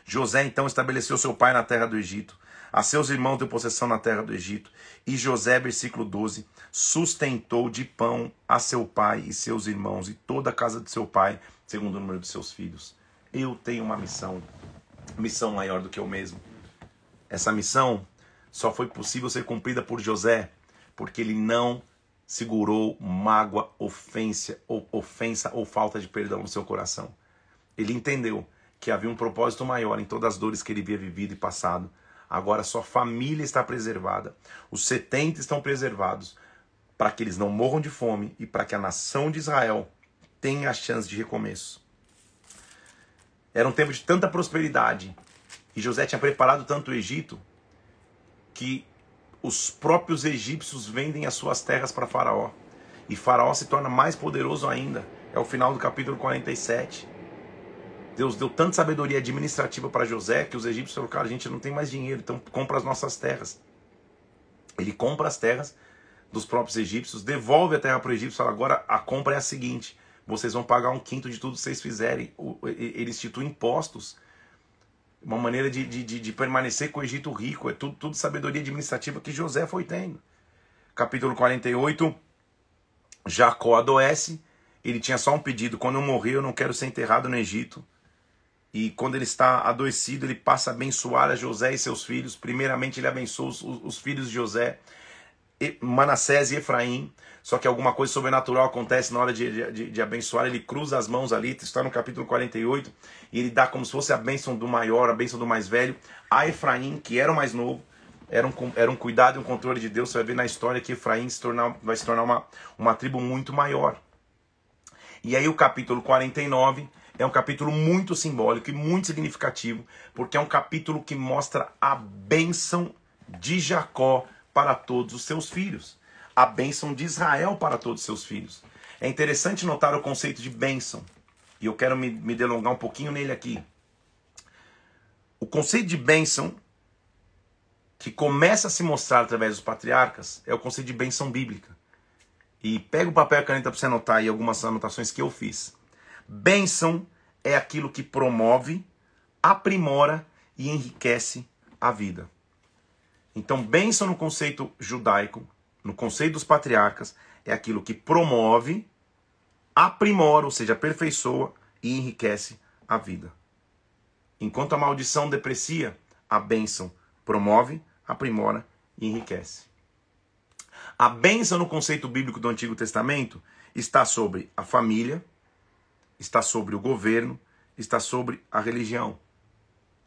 José então estabeleceu seu pai na terra do Egito. A seus irmãos deu possessão na terra do Egito. E José, versículo 12, sustentou de pão a seu pai e seus irmãos e toda a casa de seu pai, segundo o número de seus filhos. Eu tenho uma missão, missão maior do que eu mesmo. Essa missão só foi possível ser cumprida por José porque ele não segurou mágoa, ofensa ou, ofensa ou falta de perdão no seu coração. Ele entendeu que havia um propósito maior em todas as dores que ele havia vivido e passado. Agora sua família está preservada, os 70 estão preservados, para que eles não morram de fome e para que a nação de Israel tenha a chance de recomeço. Era um tempo de tanta prosperidade e José tinha preparado tanto o Egito que os próprios egípcios vendem as suas terras para Faraó. E Faraó se torna mais poderoso ainda. É o final do capítulo 47. Deus deu tanta sabedoria administrativa para José que os egípcios falaram: cara, a gente não tem mais dinheiro, então compra as nossas terras. Ele compra as terras dos próprios egípcios, devolve a terra para o egípcio e fala: agora a compra é a seguinte: vocês vão pagar um quinto de tudo que vocês fizerem. Ele institui impostos uma maneira de, de, de, permanecer com o Egito rico. É tudo, tudo sabedoria administrativa que José foi tendo. Capítulo 48. Jacó adoece. Ele tinha só um pedido: quando eu morrer, eu não quero ser enterrado no Egito. E quando ele está adoecido, ele passa a abençoar a José e seus filhos. Primeiramente, ele abençoa os, os filhos de José, Manassés e Efraim. Só que alguma coisa sobrenatural acontece na hora de, de, de, abençoar. Ele cruza as mãos ali, está no capítulo 48, e ele dá como se fosse a bênção do maior, a bênção do mais velho, a Efraim, que era o mais novo. Era um, era um cuidado e um controle de Deus. Você vai ver na história que Efraim se tornar, vai se tornar uma, uma tribo muito maior. E aí o capítulo 49 é um capítulo muito simbólico e muito significativo, porque é um capítulo que mostra a bênção de Jacó para todos os seus filhos a bênção de Israel para todos os seus filhos. É interessante notar o conceito de bênção, e eu quero me, me delongar um pouquinho nele aqui. O conceito de bênção, que começa a se mostrar através dos patriarcas, é o conceito de bênção bíblica. E pega o papel e a caneta para você anotar aí algumas anotações que eu fiz. Bênção é aquilo que promove, aprimora e enriquece a vida. Então, bênção no conceito judaico no conceito dos patriarcas, é aquilo que promove, aprimora, ou seja, aperfeiçoa e enriquece a vida. Enquanto a maldição deprecia, a bênção promove, aprimora e enriquece. A bênção no conceito bíblico do Antigo Testamento está sobre a família, está sobre o governo, está sobre a religião.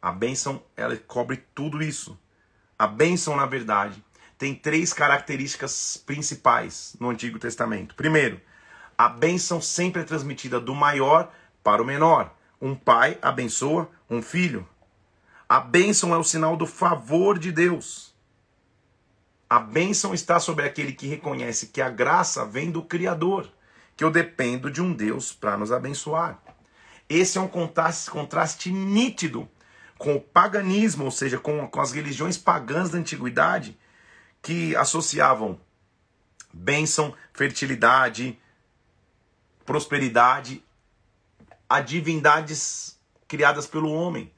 A bênção, ela cobre tudo isso. A bênção, na verdade, tem três características principais no Antigo Testamento. Primeiro, a bênção sempre é transmitida do maior para o menor. Um pai abençoa um filho. A bênção é o sinal do favor de Deus. A bênção está sobre aquele que reconhece que a graça vem do Criador, que eu dependo de um Deus para nos abençoar. Esse é um contraste, contraste nítido com o paganismo, ou seja, com, com as religiões pagãs da antiguidade, que associavam bênção, fertilidade, prosperidade a divindades criadas pelo homem,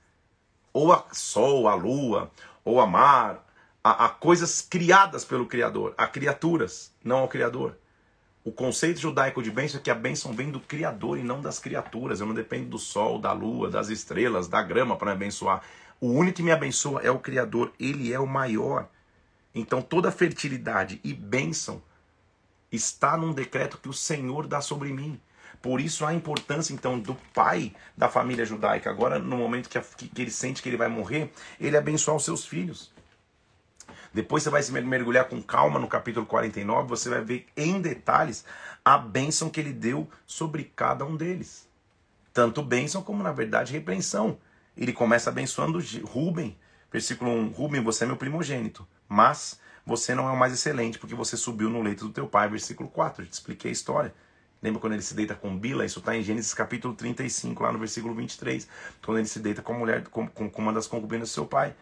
ou a sol, a lua, ou a mar, a, a coisas criadas pelo Criador, a criaturas, não ao Criador. O conceito judaico de bênção é que a bênção vem do Criador e não das criaturas. Eu não dependo do sol, da lua, das estrelas, da grama para me abençoar. O único que me abençoa é o Criador. Ele é o maior. Então toda fertilidade e bênção está num decreto que o Senhor dá sobre mim. Por isso a importância então do pai da família judaica. Agora, no momento que, a, que, ele sente que ele vai morrer, ele abençoar os seus filhos. Depois você vai se mergulhar com calma no capítulo 49, você vai ver em detalhes a bênção que ele deu sobre cada um deles. Tanto bênção como, na verdade, repreensão. Ele começa abençoando Rubem, versículo 1: Rubem, você é meu primogênito, mas você não é o mais excelente porque você subiu no leito do teu pai, versículo 4. Eu te expliquei a história. Lembra quando ele se deita com Bila? Isso está em Gênesis capítulo 35, lá no versículo 23. Quando ele se deita com a mulher, com, com, uma das concubinas do seu pai.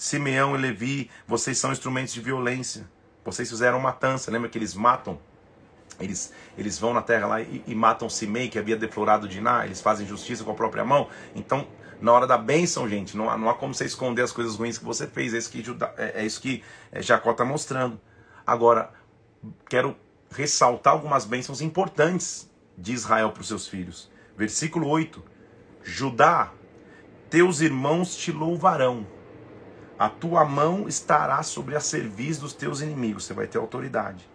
Simeão e Levi, vocês são instrumentos de violência. Vocês fizeram matança. Lembra que eles matam? Eles, eles vão na terra lá e, e matam Simei, que havia deflorado Diná. Eles fazem justiça com a própria mão. Então, na hora da bênção, gente, não há, não há como você esconder as coisas ruins que você fez. É isso que, Judá, é, é isso que é, Jacó está mostrando. Agora, quero ressaltar algumas bênçãos importantes de Israel para os seus filhos. Versículo 8: Judá, teus irmãos te louvarão, a tua mão estará sobre a cerviz dos teus inimigos, você vai ter autoridade.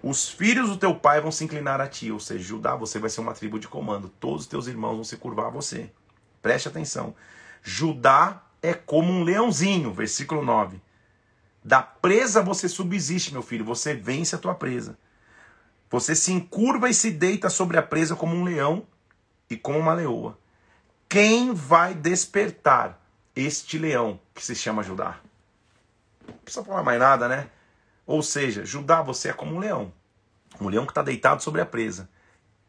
Os filhos do teu pai vão se inclinar a ti, ou seja, Judá, você vai ser uma tribo de comando, todos os teus irmãos vão se curvar a você. Preste atenção. Judá é como um leãozinho, versículo 9. Da presa você subsiste, meu filho, você vence a tua presa. Você se encurva e se deita sobre a presa como um leão e como uma leoa. Quem vai despertar este leão que se chama Judá? Não precisa falar mais nada, né? Ou seja, Judá, você é como um leão. Um leão que está deitado sobre a presa.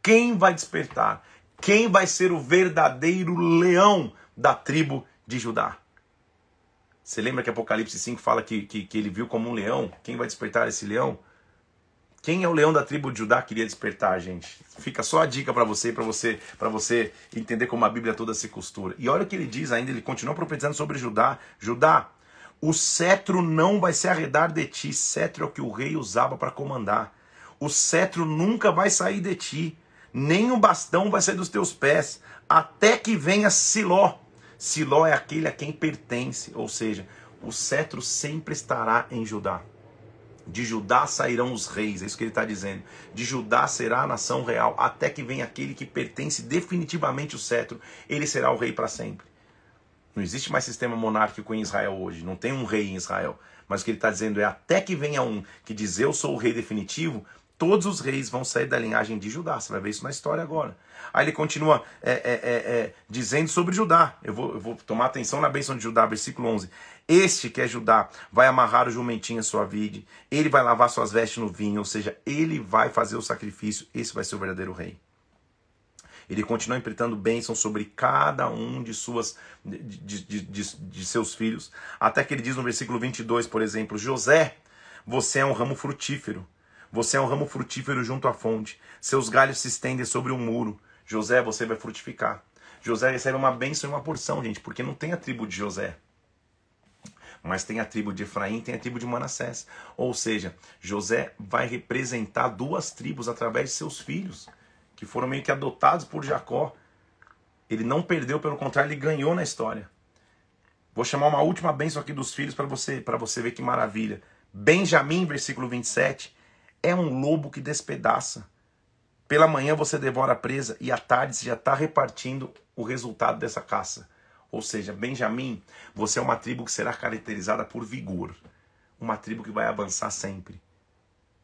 Quem vai despertar? Quem vai ser o verdadeiro leão da tribo de Judá? Você lembra que Apocalipse 5 fala que, que, que ele viu como um leão? Quem vai despertar esse leão? Quem é o leão da tribo de Judá queria despertar, gente? Fica só a dica para você, para você, para você entender como a Bíblia toda se costura. E olha o que ele diz ainda, ele continua profetizando sobre Judá. Judá, o cetro não vai se arredar de ti. Cetro é o que o rei usava para comandar. O cetro nunca vai sair de ti, nem o bastão vai sair dos teus pés, até que venha Siló. Siló é aquele a quem pertence, ou seja, o cetro sempre estará em Judá. De Judá sairão os reis, é isso que ele está dizendo. De Judá será a nação real, até que venha aquele que pertence definitivamente o cetro, ele será o rei para sempre. Não existe mais sistema monárquico em Israel hoje, não tem um rei em Israel. Mas o que ele está dizendo é: até que venha um que diz eu sou o rei definitivo, todos os reis vão sair da linhagem de Judá. Você vai ver isso na história agora. Aí ele continua é, é, é, é dizendo sobre Judá. Eu vou, eu vou tomar atenção na bênção de Judá, versículo 11. Este que é Judá vai amarrar o jumentinho à sua vide, ele vai lavar suas vestes no vinho, ou seja, ele vai fazer o sacrifício, esse vai ser o verdadeiro rei. Ele continua empreitando bênção sobre cada um de, suas, de, de, de, de seus filhos, até que ele diz no versículo 22, por exemplo: José, você é um ramo frutífero, você é um ramo frutífero junto à fonte, seus galhos se estendem sobre um muro. José, você vai frutificar. José recebe uma bênção e uma porção, gente, porque não tem a tribo de José mas tem a tribo de Efraim, tem a tribo de Manassés. Ou seja, José vai representar duas tribos através de seus filhos, que foram meio que adotados por Jacó. Ele não perdeu, pelo contrário, ele ganhou na história. Vou chamar uma última bênção aqui dos filhos para você, para você ver que maravilha. Benjamim, versículo 27, é um lobo que despedaça. Pela manhã você devora a presa e à tarde você já está repartindo o resultado dessa caça. Ou seja, Benjamim, você é uma tribo que será caracterizada por vigor. Uma tribo que vai avançar sempre.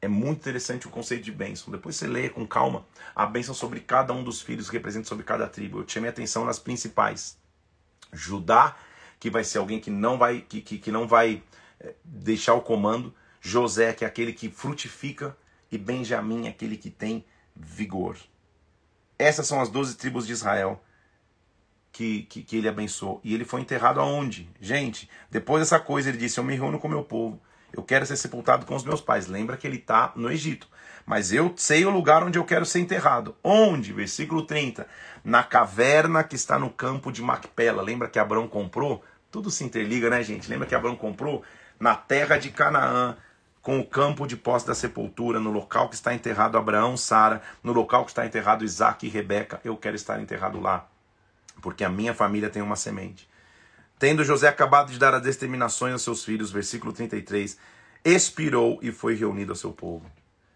É muito interessante o conceito de bênção. Depois você lê com calma a bênção sobre cada um dos filhos que representa sobre cada tribo. Eu chamei atenção nas principais. Judá, que vai ser alguém que não vai, que, que, que não vai é, deixar o comando. José, que é aquele que frutifica. E Benjamim, aquele que tem vigor. Essas são as doze tribos de Israel que, que, que, ele abençoou. E ele foi enterrado aonde? Gente, depois dessa coisa, ele disse: Eu me reúno com meu povo. Eu quero ser sepultado com os meus pais. Lembra que ele está no Egito. Mas eu sei o lugar onde eu quero ser enterrado. Onde? Versículo 30. Na caverna que está no campo de Macpela. Lembra que Abraão comprou? Tudo se interliga, né, gente? Lembra que Abraão comprou? na terra de Canaã, com o campo de posse da sepultura, no local que está enterrado Abraão, Sara, no local que está enterrado Isaac e Rebeca, eu quero estar enterrado lá, porque a minha família tem uma semente. Tendo José acabado de dar as determinações aos seus filhos, versículo 33, expirou e foi reunido ao seu povo.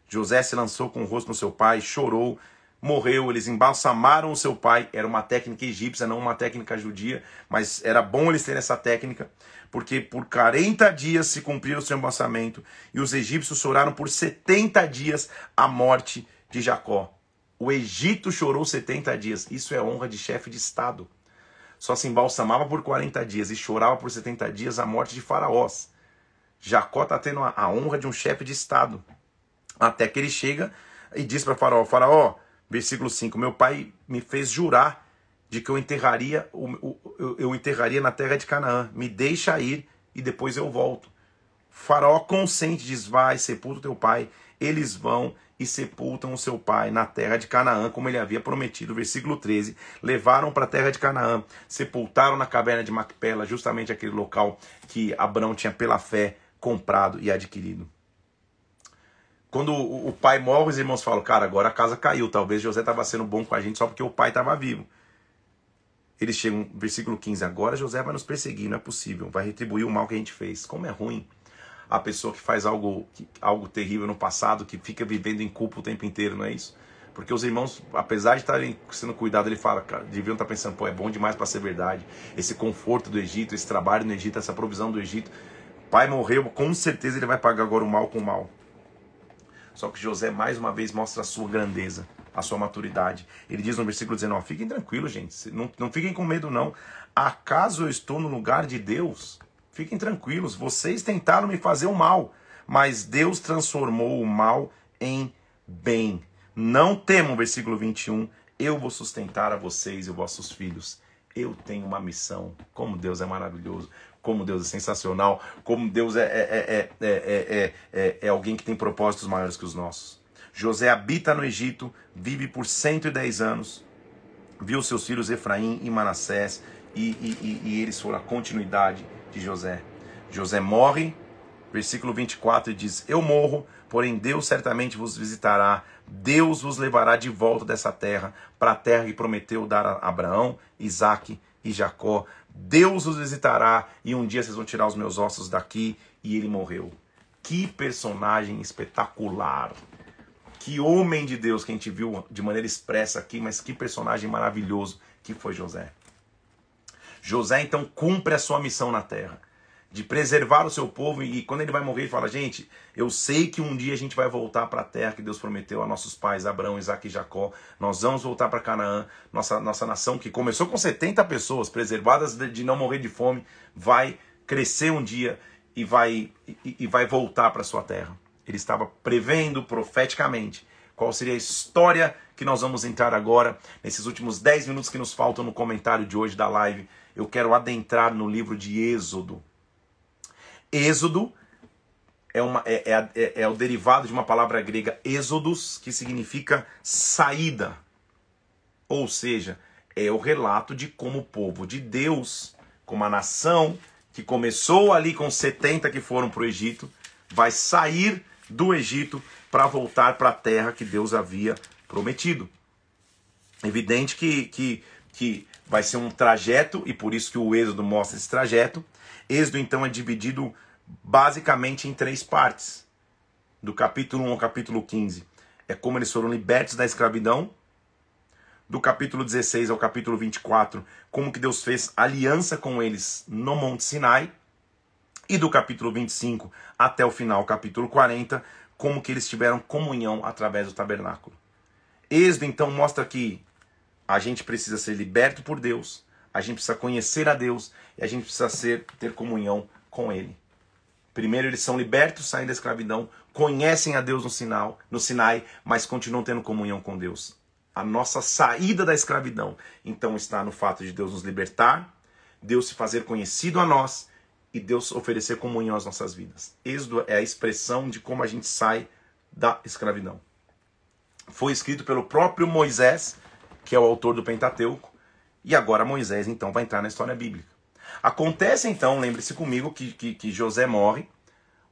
José se lançou com o rosto no seu pai, chorou, morreu, eles embalsamaram o seu pai. Era uma técnica egípcia, não uma técnica judia, mas era bom eles terem essa técnica, porque por 40 dias se cumpriu o seu embalsamento e os egípcios choraram por 70 dias a morte de Jacó. O Egito chorou 70 dias. Isso é honra de chefe de Estado. Só se embalsamava por 40 dias e chorava por 70 dias a morte de Faraós. Jacó está tendo a honra de um chefe de Estado. Até que ele chega e diz para Faraó: Faraó, Versículo 5: Meu pai me fez jurar de que eu enterraria, eu enterraria na terra de Canaã. Me deixa ir e depois eu volto. O faraó consente, diz: Vai, sepulta teu pai. Eles vão e sepultam o seu pai na terra de Canaã, como ele havia prometido. Versículo 13: Levaram para a terra de Canaã, sepultaram na caverna de Macpela, justamente aquele local que Abraão tinha pela fé comprado e adquirido. Quando o pai morre, os irmãos falam, cara, agora a casa caiu. Talvez José estava sendo bom com a gente só porque o pai estava vivo. Eles chegam, versículo 15, agora José vai nos perseguir, não é possível, vai retribuir o mal que a gente fez. Como é ruim a pessoa que faz algo, algo terrível no passado, que fica vivendo em culpa o tempo inteiro, não é isso? Porque os irmãos, apesar de estarem sendo cuidados, ele fala, cara, deviam estar pensando, pô, é bom demais para ser verdade. Esse conforto do Egito, esse trabalho no Egito, essa provisão do Egito. Pai morreu, com certeza ele vai pagar agora o mal com o mal. Só que José mais uma vez mostra a sua grandeza, a sua maturidade. Ele diz no versículo 19: Fiquem tranquilos, gente. Não, não fiquem com medo, não. Acaso eu estou no lugar de Deus? Fiquem tranquilos. Vocês tentaram me fazer o mal, mas Deus transformou o mal em bem. Não temam, versículo 21. Eu vou sustentar a vocês e vossos filhos. Eu tenho uma missão. Como Deus é maravilhoso como Deus é sensacional, como Deus é, é, é, é, é, alguém que tem propósitos maiores que os nossos. José habita no Egito, vive por 110 anos, viu seus filhos Efraim e Manassés, e, e, e eles foram a continuidade de José. José morre, versículo 24 diz: Eu morro, porém Deus certamente vos visitará, Deus vos levará de volta dessa terra, para a terra que prometeu dar a Abraão, Isaque e Jacó. Deus os visitará e um dia vocês vão tirar os meus ossos daqui. E ele morreu. Que personagem espetacular. Que homem de Deus que a gente viu de maneira expressa aqui, mas que personagem maravilhoso que foi José. José então cumpre a sua missão na terra de preservar o seu povo. E quando ele vai morrer, ele fala: Gente, eu sei que um dia a gente vai voltar para a terra que Deus prometeu a nossos pais, Abraão, Isaac e Jacó. Nós vamos voltar para Canaã, nossa, nossa nação que começou com 70 pessoas preservadas de, não morrer de fome, vai crescer um dia e vai, e, e vai voltar para sua terra. Ele estava prevendo profeticamente qual seria a história que nós vamos entrar agora, nesses últimos 10 minutos que nos faltam no comentário de hoje da live. Eu quero adentrar no livro de Êxodo. Êxodo é, uma, é, é, é, é o derivado de uma palavra grega êxodos, que significa saída. Ou seja, é o relato de como o povo de Deus, como a nação que começou ali com 70 que foram para o Egito, vai sair do Egito para voltar para a terra que Deus havia prometido. Evidente que, que, que vai ser um trajeto, e por isso que o Êxodo mostra esse trajeto, Êxodo então é dividido basicamente em três partes. Do capítulo 1 ao capítulo 15 é como eles foram libertos da escravidão. Do capítulo 16 ao capítulo 24, como que Deus fez aliança com eles no Monte Sinai. E do capítulo 25 até o final, capítulo 40, como que eles tiveram comunhão através do tabernáculo. Êxodo então mostra que a gente precisa ser liberto por Deus, a gente precisa conhecer a Deus e a gente precisa ser, ter comunhão com Ele. Primeiro eles são libertos, saem da escravidão, conhecem a Deus no sinal, no Sinai, mas continuam tendo comunhão com Deus. A nossa saída da escravidão, então, está no fato de Deus nos libertar, Deus se fazer conhecido a nós e Deus oferecer comunhão às nossas vidas. Êxodo é a expressão de como a gente sai da escravidão. Foi escrito pelo próprio Moisés, que é o autor do Pentateuco, e agora Moisés então vai entrar na história bíblica. Acontece então, lembre-se comigo, que, que, que, José morre.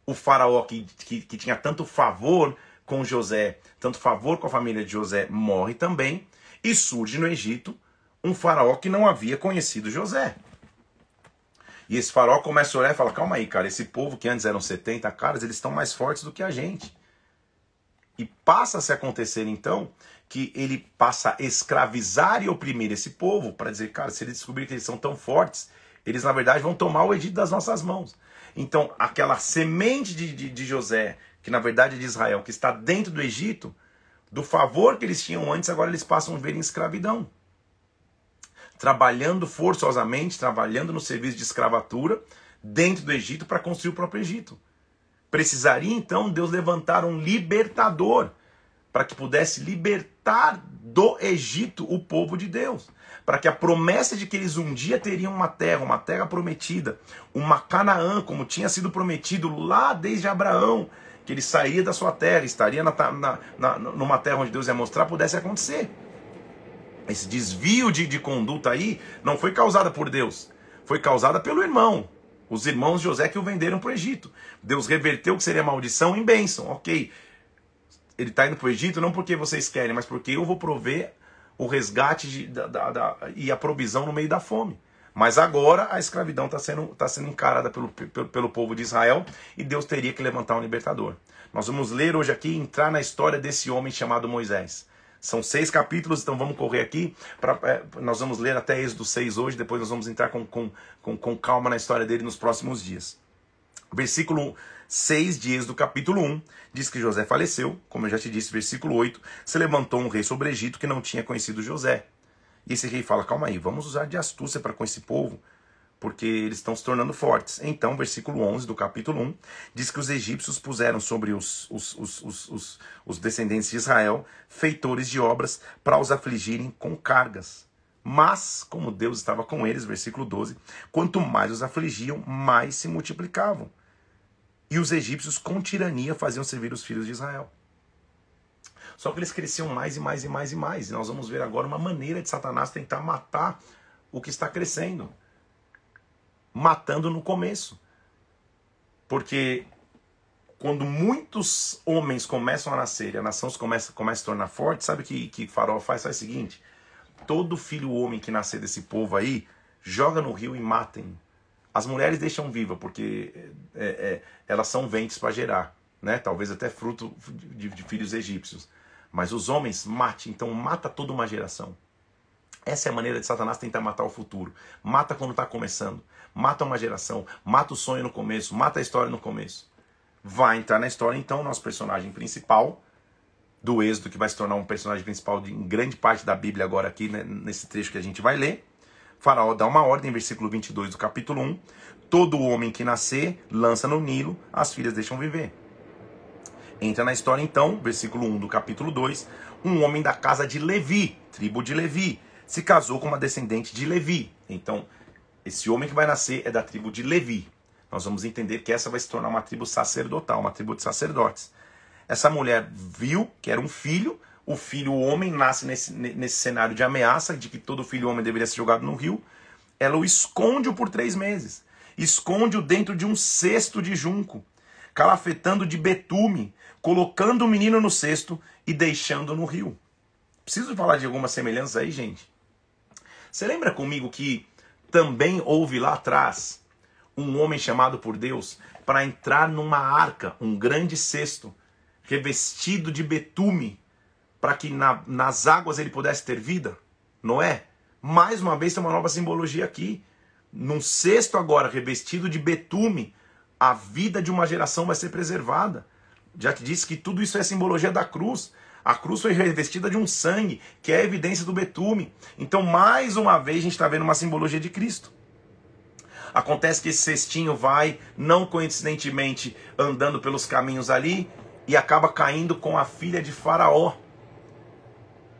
O faraó que, que, que tinha tanto favor com José, tanto favor com a família de José, morre também. E surge no Egito um faraó que não havia conhecido José. E esse faraó começa a olhar e fala: calma aí, cara, esse povo que antes eram 70 caras, eles estão mais fortes do que a gente. E passa a se acontecer então que ele passa a escravizar e oprimir esse povo para dizer, cara, se eles descobrirem que eles são tão fortes, eles na verdade vão tomar o Egito das nossas mãos. Então, aquela semente de, de, de José, que na verdade é de Israel, que está dentro do Egito, do favor que eles tinham antes, agora eles passam a ver em escravidão. Trabalhando forçosamente, trabalhando no serviço de escravatura dentro do Egito para construir o próprio Egito. Precisaria então Deus levantar um libertador para que pudesse libertar do Egito o povo de Deus, para que a promessa de que eles um dia teriam uma terra, uma terra prometida, uma Canaã, como tinha sido prometido lá desde Abraão, que ele sairia da sua terra, estaria na, na, na, numa terra onde Deus ia mostrar, pudesse acontecer. Esse desvio de, de conduta aí não foi causada por Deus, foi causada pelo irmão, os irmãos de José que o venderam para o Egito. Deus reverteu o que seria maldição em bênção. Ok. Ele está indo para o Egito não porque vocês querem, mas porque eu vou prover o resgate de, da, da, da, e a provisão no meio da fome. Mas agora a escravidão está sendo, tá sendo encarada pelo, pelo, pelo povo de Israel e Deus teria que levantar um libertador. Nós vamos ler hoje aqui, entrar na história desse homem chamado Moisés. São seis capítulos, então vamos correr aqui. Pra, é, nós vamos ler até Êxodo 6 hoje, depois nós vamos entrar com, com, com, com calma na história dele nos próximos dias. Versículo 6 de Êxodo, capítulo 1, diz que José faleceu, como eu já te disse, versículo 8, se levantou um rei sobre Egito que não tinha conhecido José. E esse rei fala: calma aí, vamos usar de astúcia para com esse povo, porque eles estão se tornando fortes. Então, versículo 11 do capítulo 1 diz que os egípcios puseram sobre os, os, os, os, os descendentes de Israel feitores de obras para os afligirem com cargas. Mas, como Deus estava com eles, versículo 12, quanto mais os afligiam, mais se multiplicavam. E os egípcios com tirania faziam servir os filhos de Israel. Só que eles cresciam mais e mais e mais e mais. E nós vamos ver agora uma maneira de Satanás tentar matar o que está crescendo matando no começo. Porque quando muitos homens começam a nascer e a nação começa, começa a se tornar forte, sabe o que, que Farol faz? Faz o seguinte: todo filho homem que nascer desse povo aí, joga no rio e matem. As mulheres deixam viva, porque é, é, elas são ventes para gerar, né? talvez até fruto de, de filhos egípcios. Mas os homens mate, então mata toda uma geração. Essa é a maneira de Satanás tentar matar o futuro. Mata quando está começando mata uma geração, mata o sonho no começo, mata a história no começo. Vai entrar na história, então, o nosso personagem principal do Êxodo, que vai se tornar um personagem principal de, em grande parte da Bíblia agora aqui, né, nesse trecho que a gente vai ler. Faraó dá uma ordem, versículo 22 do capítulo 1. Todo homem que nascer, lança no Nilo, as filhas deixam viver. Entra na história então, versículo 1 do capítulo 2, um homem da casa de Levi, tribo de Levi, se casou com uma descendente de Levi. Então, esse homem que vai nascer é da tribo de Levi. Nós vamos entender que essa vai se tornar uma tribo sacerdotal, uma tribo de sacerdotes. Essa mulher viu que era um filho, o filho o homem nasce nesse, nesse cenário de ameaça, de que todo filho homem deveria ser jogado no rio. Ela o esconde por três meses. Esconde-o dentro de um cesto de junco, calafetando de betume, colocando o menino no cesto e deixando no rio. Preciso falar de algumas semelhanças aí, gente. Você lembra comigo que também houve lá atrás um homem chamado por Deus para entrar numa arca, um grande cesto, revestido de betume, para que na, nas águas ele pudesse ter vida? Noé? Mais uma vez tem uma nova simbologia aqui. Num cesto agora, revestido de betume, a vida de uma geração vai ser preservada. Já que diz que tudo isso é simbologia da cruz. A cruz foi revestida de um sangue, que é a evidência do betume. Então, mais uma vez, a gente está vendo uma simbologia de Cristo. Acontece que esse cestinho vai, não coincidentemente, andando pelos caminhos ali e acaba caindo com a filha de Faraó.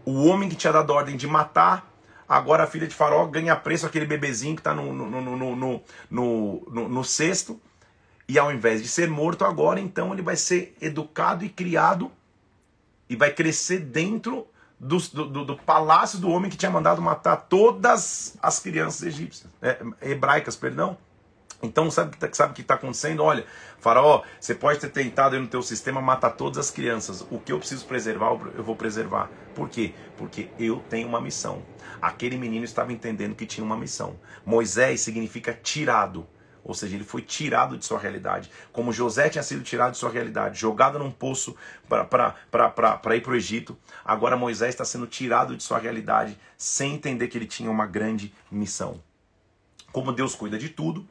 O homem que tinha dado ordem de matar, agora a filha de Faraó ganha preço aquele bebezinho que está no, no, no, no, cesto. E ao invés de ser morto agora, então ele vai ser educado e criado e vai crescer dentro do, do, do, palácio do homem que tinha mandado matar todas as crianças egípcias, é, hebraicas, perdão. Então, sabe o que está tá acontecendo? Olha, Faraó, você pode ter tentado aí no teu sistema matar todas as crianças. O que eu preciso preservar, eu vou preservar. Por quê? Porque eu tenho uma missão. Aquele menino estava entendendo que tinha uma missão. Moisés significa tirado. Ou seja, ele foi tirado de sua realidade. Como José tinha sido tirado de sua realidade, jogado num poço para ir para o Egito, agora Moisés está sendo tirado de sua realidade sem entender que ele tinha uma grande missão. Como Deus cuida de tudo,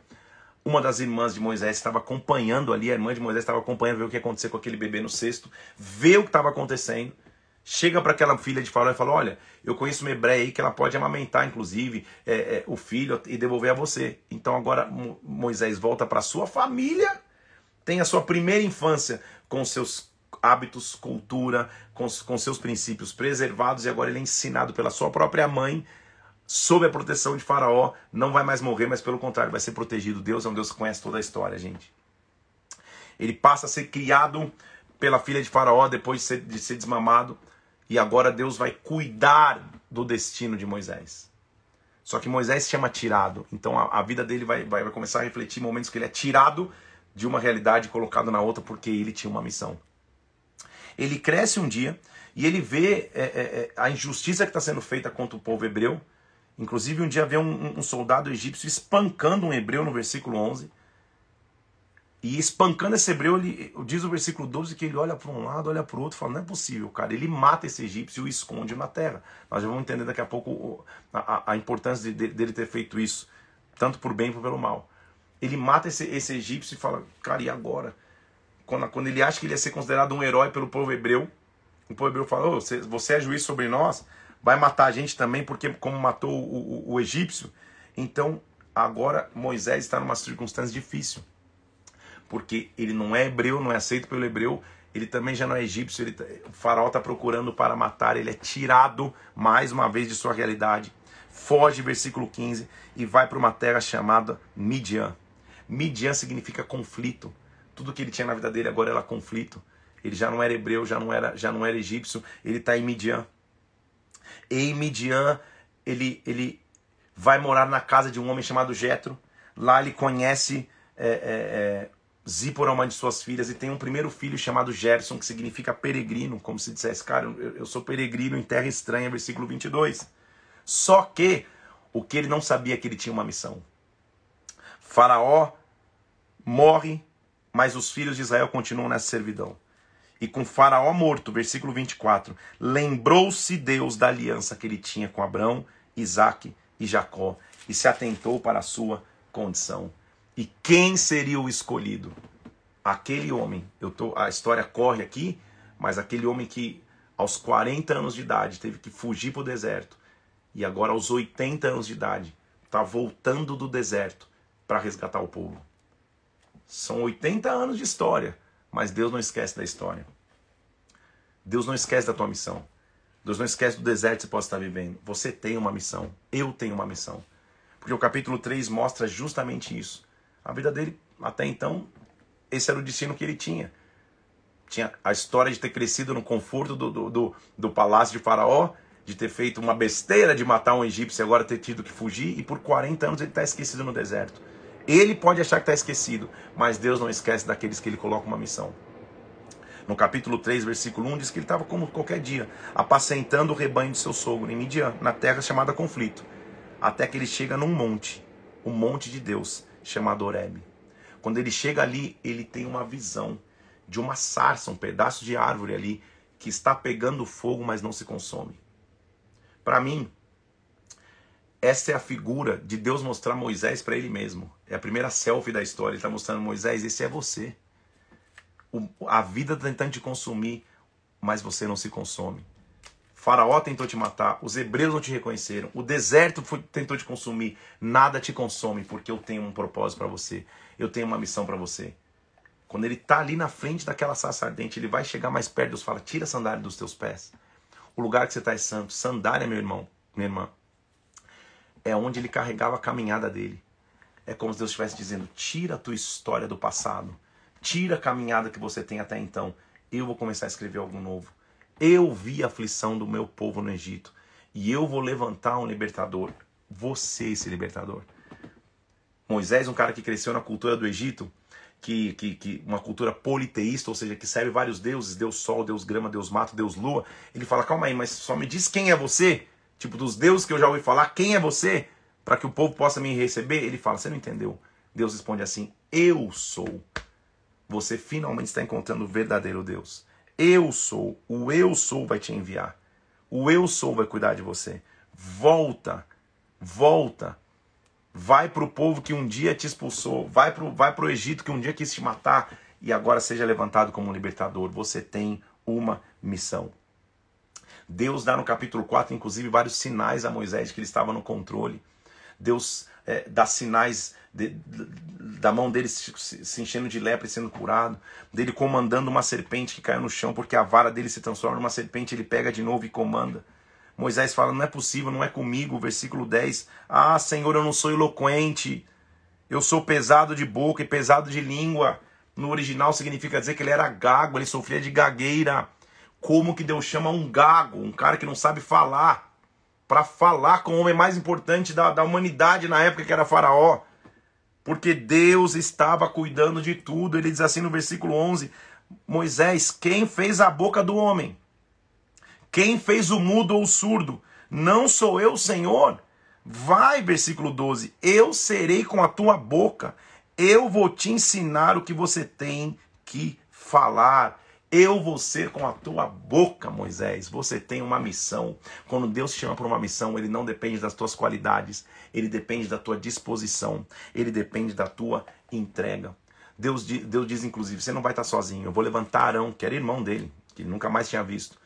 uma das irmãs de Moisés estava acompanhando ali, a irmã de Moisés estava acompanhando ver o que ia acontecer com aquele bebê no cesto, vê o que estava acontecendo, chega para aquela filha de Faraó e fala: Olha, eu conheço uma hebreia aí que ela pode amamentar, inclusive, é, é, o filho e devolver a você. Então agora Moisés volta para sua família, tem a sua primeira infância com seus hábitos, cultura, com, com seus princípios preservados, e agora ele é ensinado pela sua própria mãe sob a proteção de Faraó, não vai mais morrer, mas pelo contrário, vai ser protegido. Deus é um Deus que conhece toda a história, gente. Ele passa a ser criado pela filha de Faraó depois de ser, de ser desmamado, e agora Deus vai cuidar do destino de Moisés. Só que Moisés se chama tirado, então a, a vida dele vai, vai, vai começar a refletir momentos que ele é tirado de uma realidade colocado na outra porque ele tinha uma missão. Ele cresce um dia e ele vê é, é, é a injustiça que está sendo feita contra o povo hebreu Inclusive, um dia vê um, um, soldado egípcio espancando um hebreu no versículo 11. E espancando esse hebreu, ele, diz o versículo 12 que ele olha para um lado, olha para o outro e fala: Não é possível, cara. Ele mata esse egípcio e o esconde na terra. Nós já vamos entender daqui a pouco a, a importância de, de, dele ter feito isso, tanto por bem como pelo mal. Ele mata esse, esse egípcio e fala: Cara, e agora? Quando, quando ele acha que ele ia ser considerado um herói pelo povo hebreu, o povo hebreu fala: oh, você, você é juiz sobre nós? Vai matar a gente também, porque como matou o, o, o egípcio. Então, agora Moisés está numa circunstância difícil. Porque ele não é hebreu, não é aceito pelo hebreu, ele também já não é egípcio, ele, tá, o faraó está procurando para matar, ele é tirado mais uma vez de sua realidade. Foge, versículo 15, e vai para uma terra chamada Midian. Midian significa conflito. Tudo que ele tinha na vida dele agora era conflito. Ele já não era hebreu, já não era, já não era egípcio, ele está em Midian. Em Midian, ele, ele vai morar na casa de um homem chamado Jetro. Lá ele conhece é, é, é, Zípora, uma de suas filhas, e tem um primeiro filho chamado Gerson, que significa peregrino, como se dissesse, cara, eu, eu sou peregrino em terra estranha, versículo 22. Só que o que ele não sabia é que ele tinha uma missão. Faraó morre, mas os filhos de Israel continuam nessa servidão e com Faraó morto, versículo 24, lembrou-se Deus da aliança que ele tinha com Abraão, Isaac e Jacó e se atentou para a sua condição. E quem seria o escolhido? Aquele homem. Eu tô, a história corre aqui, mas aquele homem que aos 40 anos de idade teve que fugir para o deserto e agora aos 80 anos de idade está voltando do deserto para resgatar o povo. São 80 anos de história mas Deus não esquece da história. Deus não esquece da tua missão. Deus não esquece do deserto que você pode estar vivendo. Você tem uma missão. Eu tenho uma missão. Porque o capítulo 3 mostra justamente isso. A vida dele, até então, esse era o destino que ele tinha. Tinha a história de ter crescido no conforto do, do, do, do palácio de Faraó, de ter feito uma besteira de matar um egípcio e agora ter tido que fugir, e por 40 anos ele está esquecido no deserto. Ele pode achar que está esquecido, mas Deus não esquece daqueles que ele coloca uma missão. No capítulo 3, versículo 1, diz que ele estava como qualquer dia, apacentando o rebanho de seu sogro em Midian, na terra chamada Conflito, até que ele chega num monte, o monte de Deus, chamado Horeb. Quando ele chega ali, ele tem uma visão de uma sarça, um pedaço de árvore ali, que está pegando fogo, mas não se consome. Para mim, essa é a figura de Deus mostrar Moisés para ele mesmo. É a primeira selfie da história. Ele está mostrando Moisés, esse é você. O, a vida tá tentando te consumir, mas você não se consome. Faraó tentou te matar, os hebreus não te reconheceram, o deserto foi, tentou te consumir, nada te consome, porque eu tenho um propósito para você, eu tenho uma missão para você. Quando ele está ali na frente daquela sarça ardente, ele vai chegar mais perto, Deus fala: tira a sandália dos teus pés. O lugar que você está é santo. Sandália, meu irmão, minha irmã, é onde ele carregava a caminhada dele. É como se Deus estivesse dizendo: tira a tua história do passado, tira a caminhada que você tem até então. Eu vou começar a escrever algo novo. Eu vi a aflição do meu povo no Egito e eu vou levantar um libertador. Você, esse libertador. Moisés, um cara que cresceu na cultura do Egito, que, que, que, uma cultura politeísta, ou seja, que serve vários deuses, Deus Sol, Deus Grama, Deus Mato, Deus Lua. Ele fala, calma aí, mas só me diz quem é você? Tipo, dos deuses que eu já ouvi falar, quem é você? Para que o povo possa me receber? Ele fala, você não entendeu? Deus responde assim, eu sou. Você finalmente está encontrando o verdadeiro Deus. Eu sou, o eu sou vai te enviar. O eu sou vai cuidar de você. Volta, volta. Vai para o povo que um dia te expulsou. Vai para vai o Egito que um dia quis te matar. E agora seja levantado como um libertador. Você tem uma missão. Deus dá no capítulo 4, inclusive, vários sinais a Moisés que ele estava no controle. Deus é, dá sinais de, de, da mão dele se, se, enchendo de lepra e sendo curado, dele comandando uma serpente que caiu no chão, porque a vara dele se transforma numa serpente, ele pega de novo e comanda. Moisés fala: Não é possível, não é comigo. Versículo 10: Ah, Senhor, eu não sou eloquente, eu sou pesado de boca e pesado de língua. No original significa dizer que ele era gago, ele sofria de gagueira. Como que Deus chama um gago, um cara que não sabe falar, para falar com o homem mais importante da, da humanidade na época, que era Faraó? Porque Deus estava cuidando de tudo. Ele diz assim no versículo 11: Moisés, quem fez a boca do homem? Quem fez o mudo ou o surdo? Não sou eu, Senhor? Vai, versículo 12: Eu serei com a tua boca, eu vou te ensinar o que você tem que falar. Eu vou ser com a tua boca, Moisés. Você tem uma missão. Quando Deus te chama para uma missão, ele não depende das tuas qualidades, ele depende da tua disposição, ele depende da tua entrega. Deus, Deus diz, inclusive, você não vai estar sozinho. Eu vou levantar Arão, que era irmão dele, que ele nunca mais tinha visto.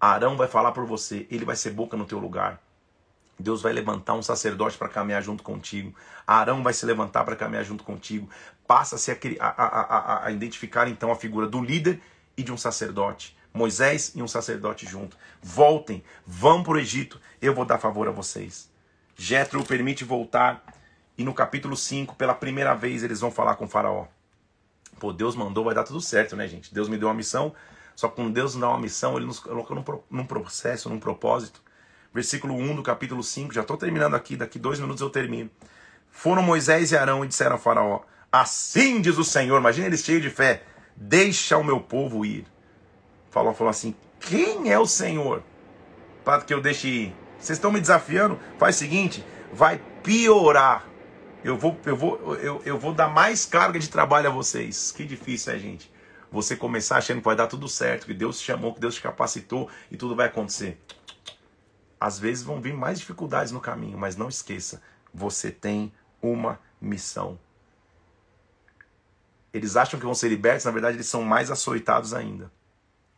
Arão vai falar por você, ele vai ser boca no teu lugar. Deus vai levantar um sacerdote para caminhar junto contigo. Arão vai se levantar para caminhar junto contigo. Passa-se a, a, a, a, identificar então a figura do líder e de um sacerdote. Moisés e um sacerdote junto. Voltem, vão para o Egito, eu vou dar favor a vocês. Jetro o permite voltar e no capítulo 5, pela primeira vez, eles vão falar com faraó. Pô, Deus mandou, vai dar tudo certo, né, gente? Deus me deu uma missão, só que quando Deus nos dá uma missão, ele nos coloca num, num processo, num propósito. Versículo 1 do capítulo 5, já estou terminando aqui, daqui dois minutos eu termino. Foram Moisés e Arão e disseram a Faraó: Assim diz o Senhor, imagina eles cheios de fé deixa o meu povo ir. Falou, falou assim: quem é o Senhor para que eu deixe ir? Vocês estão me desafiando? Faz o seguinte: vai piorar. Eu vou, eu vou, eu, eu vou dar mais carga de trabalho a vocês. Que difícil é, gente. Você começar achando que vai dar tudo certo, que Deus te chamou, que Deus te capacitou e tudo vai acontecer. Às vezes vão vir mais dificuldades no caminho, mas não esqueça, você tem uma missão eles acham que vão ser libertos, na verdade eles são mais açoitados ainda.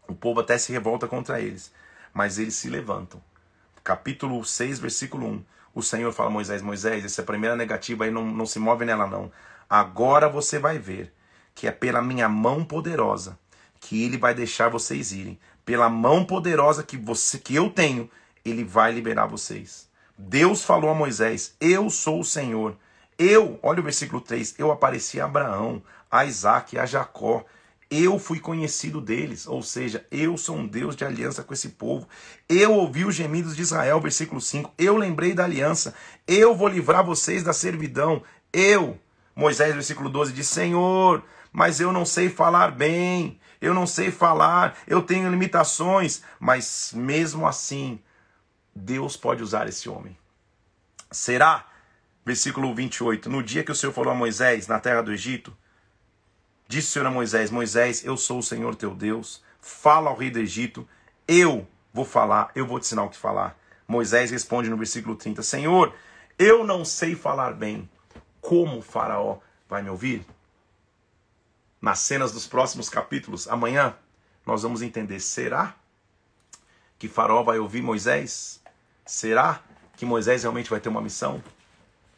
O povo até se revolta contra eles, mas eles se levantam. Capítulo 6, versículo 1. O Senhor fala a Moisés: Moisés, essa é a primeira negativa aí, não, não se move nela não. Agora você vai ver que é pela minha mão poderosa que ele vai deixar vocês irem. Pela mão poderosa que, você, que eu tenho, ele vai liberar vocês. Deus falou a Moisés: Eu sou o Senhor. Eu, olha o versículo 3, eu apareci a Abraão, a Isaac, a Jacó. Eu fui conhecido deles, ou seja, eu sou um Deus de aliança com esse povo. Eu ouvi os gemidos de Israel, versículo 5. Eu lembrei da aliança. Eu vou livrar vocês da servidão. Eu, Moisés, versículo 12, diz: Senhor, mas eu não sei falar bem. Eu não sei falar. Eu tenho limitações. Mas mesmo assim, Deus pode usar esse homem. Será? Versículo 28. No dia que o Senhor falou a Moisés na terra do Egito Disse o Senhor a Moisés: Moisés, eu sou o Senhor teu Deus. Fala ao rei do Egito. Eu vou falar, eu vou te ensinar o que falar. Moisés responde no versículo 30: Senhor, eu não sei falar bem. Como o Faraó vai me ouvir? Nas cenas dos próximos capítulos, amanhã, nós vamos entender: será que Faraó vai ouvir Moisés? Será que Moisés realmente vai ter uma missão?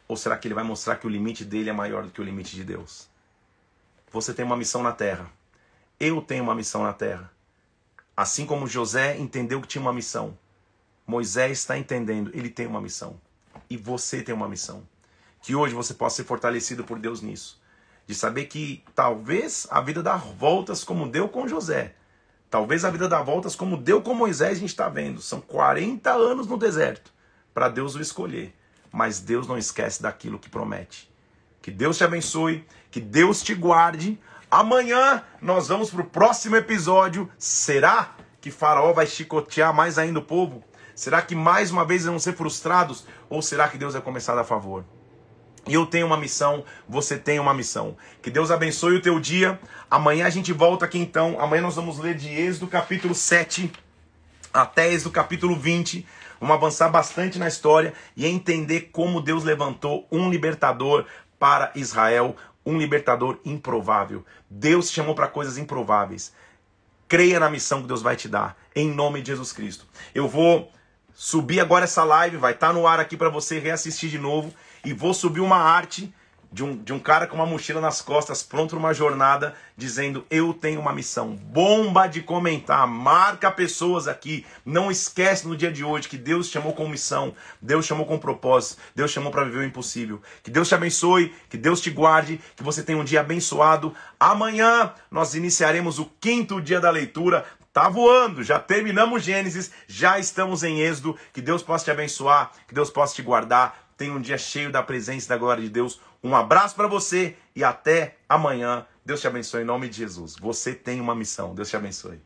Ou será que ele vai mostrar que o limite dele é maior do que o limite de Deus? Você tem uma missão na terra. Eu tenho uma missão na terra. Assim como José entendeu que tinha uma missão, Moisés está entendendo, ele tem uma missão. E você tem uma missão. Que hoje você possa ser fortalecido por Deus nisso. De saber que talvez a vida dá voltas como deu com José, Talvez a vida dá voltas como deu com Moisés, a gente está vendo. São 40 anos no deserto para Deus o escolher. Mas Deus não esquece daquilo que promete. Que Deus te abençoe, que Deus te guarde. Amanhã nós vamos para o próximo episódio. Será que Faraó vai chicotear mais ainda o povo? Será que mais uma vez vão ser frustrados? Ou será que Deus vai começar a favor? Eu tenho uma missão, você tem uma missão. Que Deus abençoe o teu dia. Amanhã a gente volta aqui então. Amanhã nós vamos ler de Êxodo capítulo 7 até Êxodo capítulo 20. Vamos avançar bastante na história e entender como Deus levantou um libertador para Israel, um libertador improvável. Deus te chamou para coisas improváveis. Creia na missão que Deus vai te dar, em nome de Jesus Cristo. Eu vou subir agora essa live, vai estar tá no ar aqui para você reassistir de novo. E vou subir uma arte de um, de um cara com uma mochila nas costas, pronto para uma jornada, dizendo: Eu tenho uma missão. Bomba de comentar, marca pessoas aqui. Não esquece no dia de hoje que Deus chamou com missão, Deus chamou com propósito, Deus chamou para viver o impossível. Que Deus te abençoe, que Deus te guarde, que você tenha um dia abençoado. Amanhã nós iniciaremos o quinto dia da leitura. Tá voando, já terminamos Gênesis, já estamos em Êxodo. Que Deus possa te abençoar, que Deus possa te guardar. Tenha um dia cheio da presença e da glória de Deus. Um abraço para você e até amanhã. Deus te abençoe em nome de Jesus. Você tem uma missão. Deus te abençoe.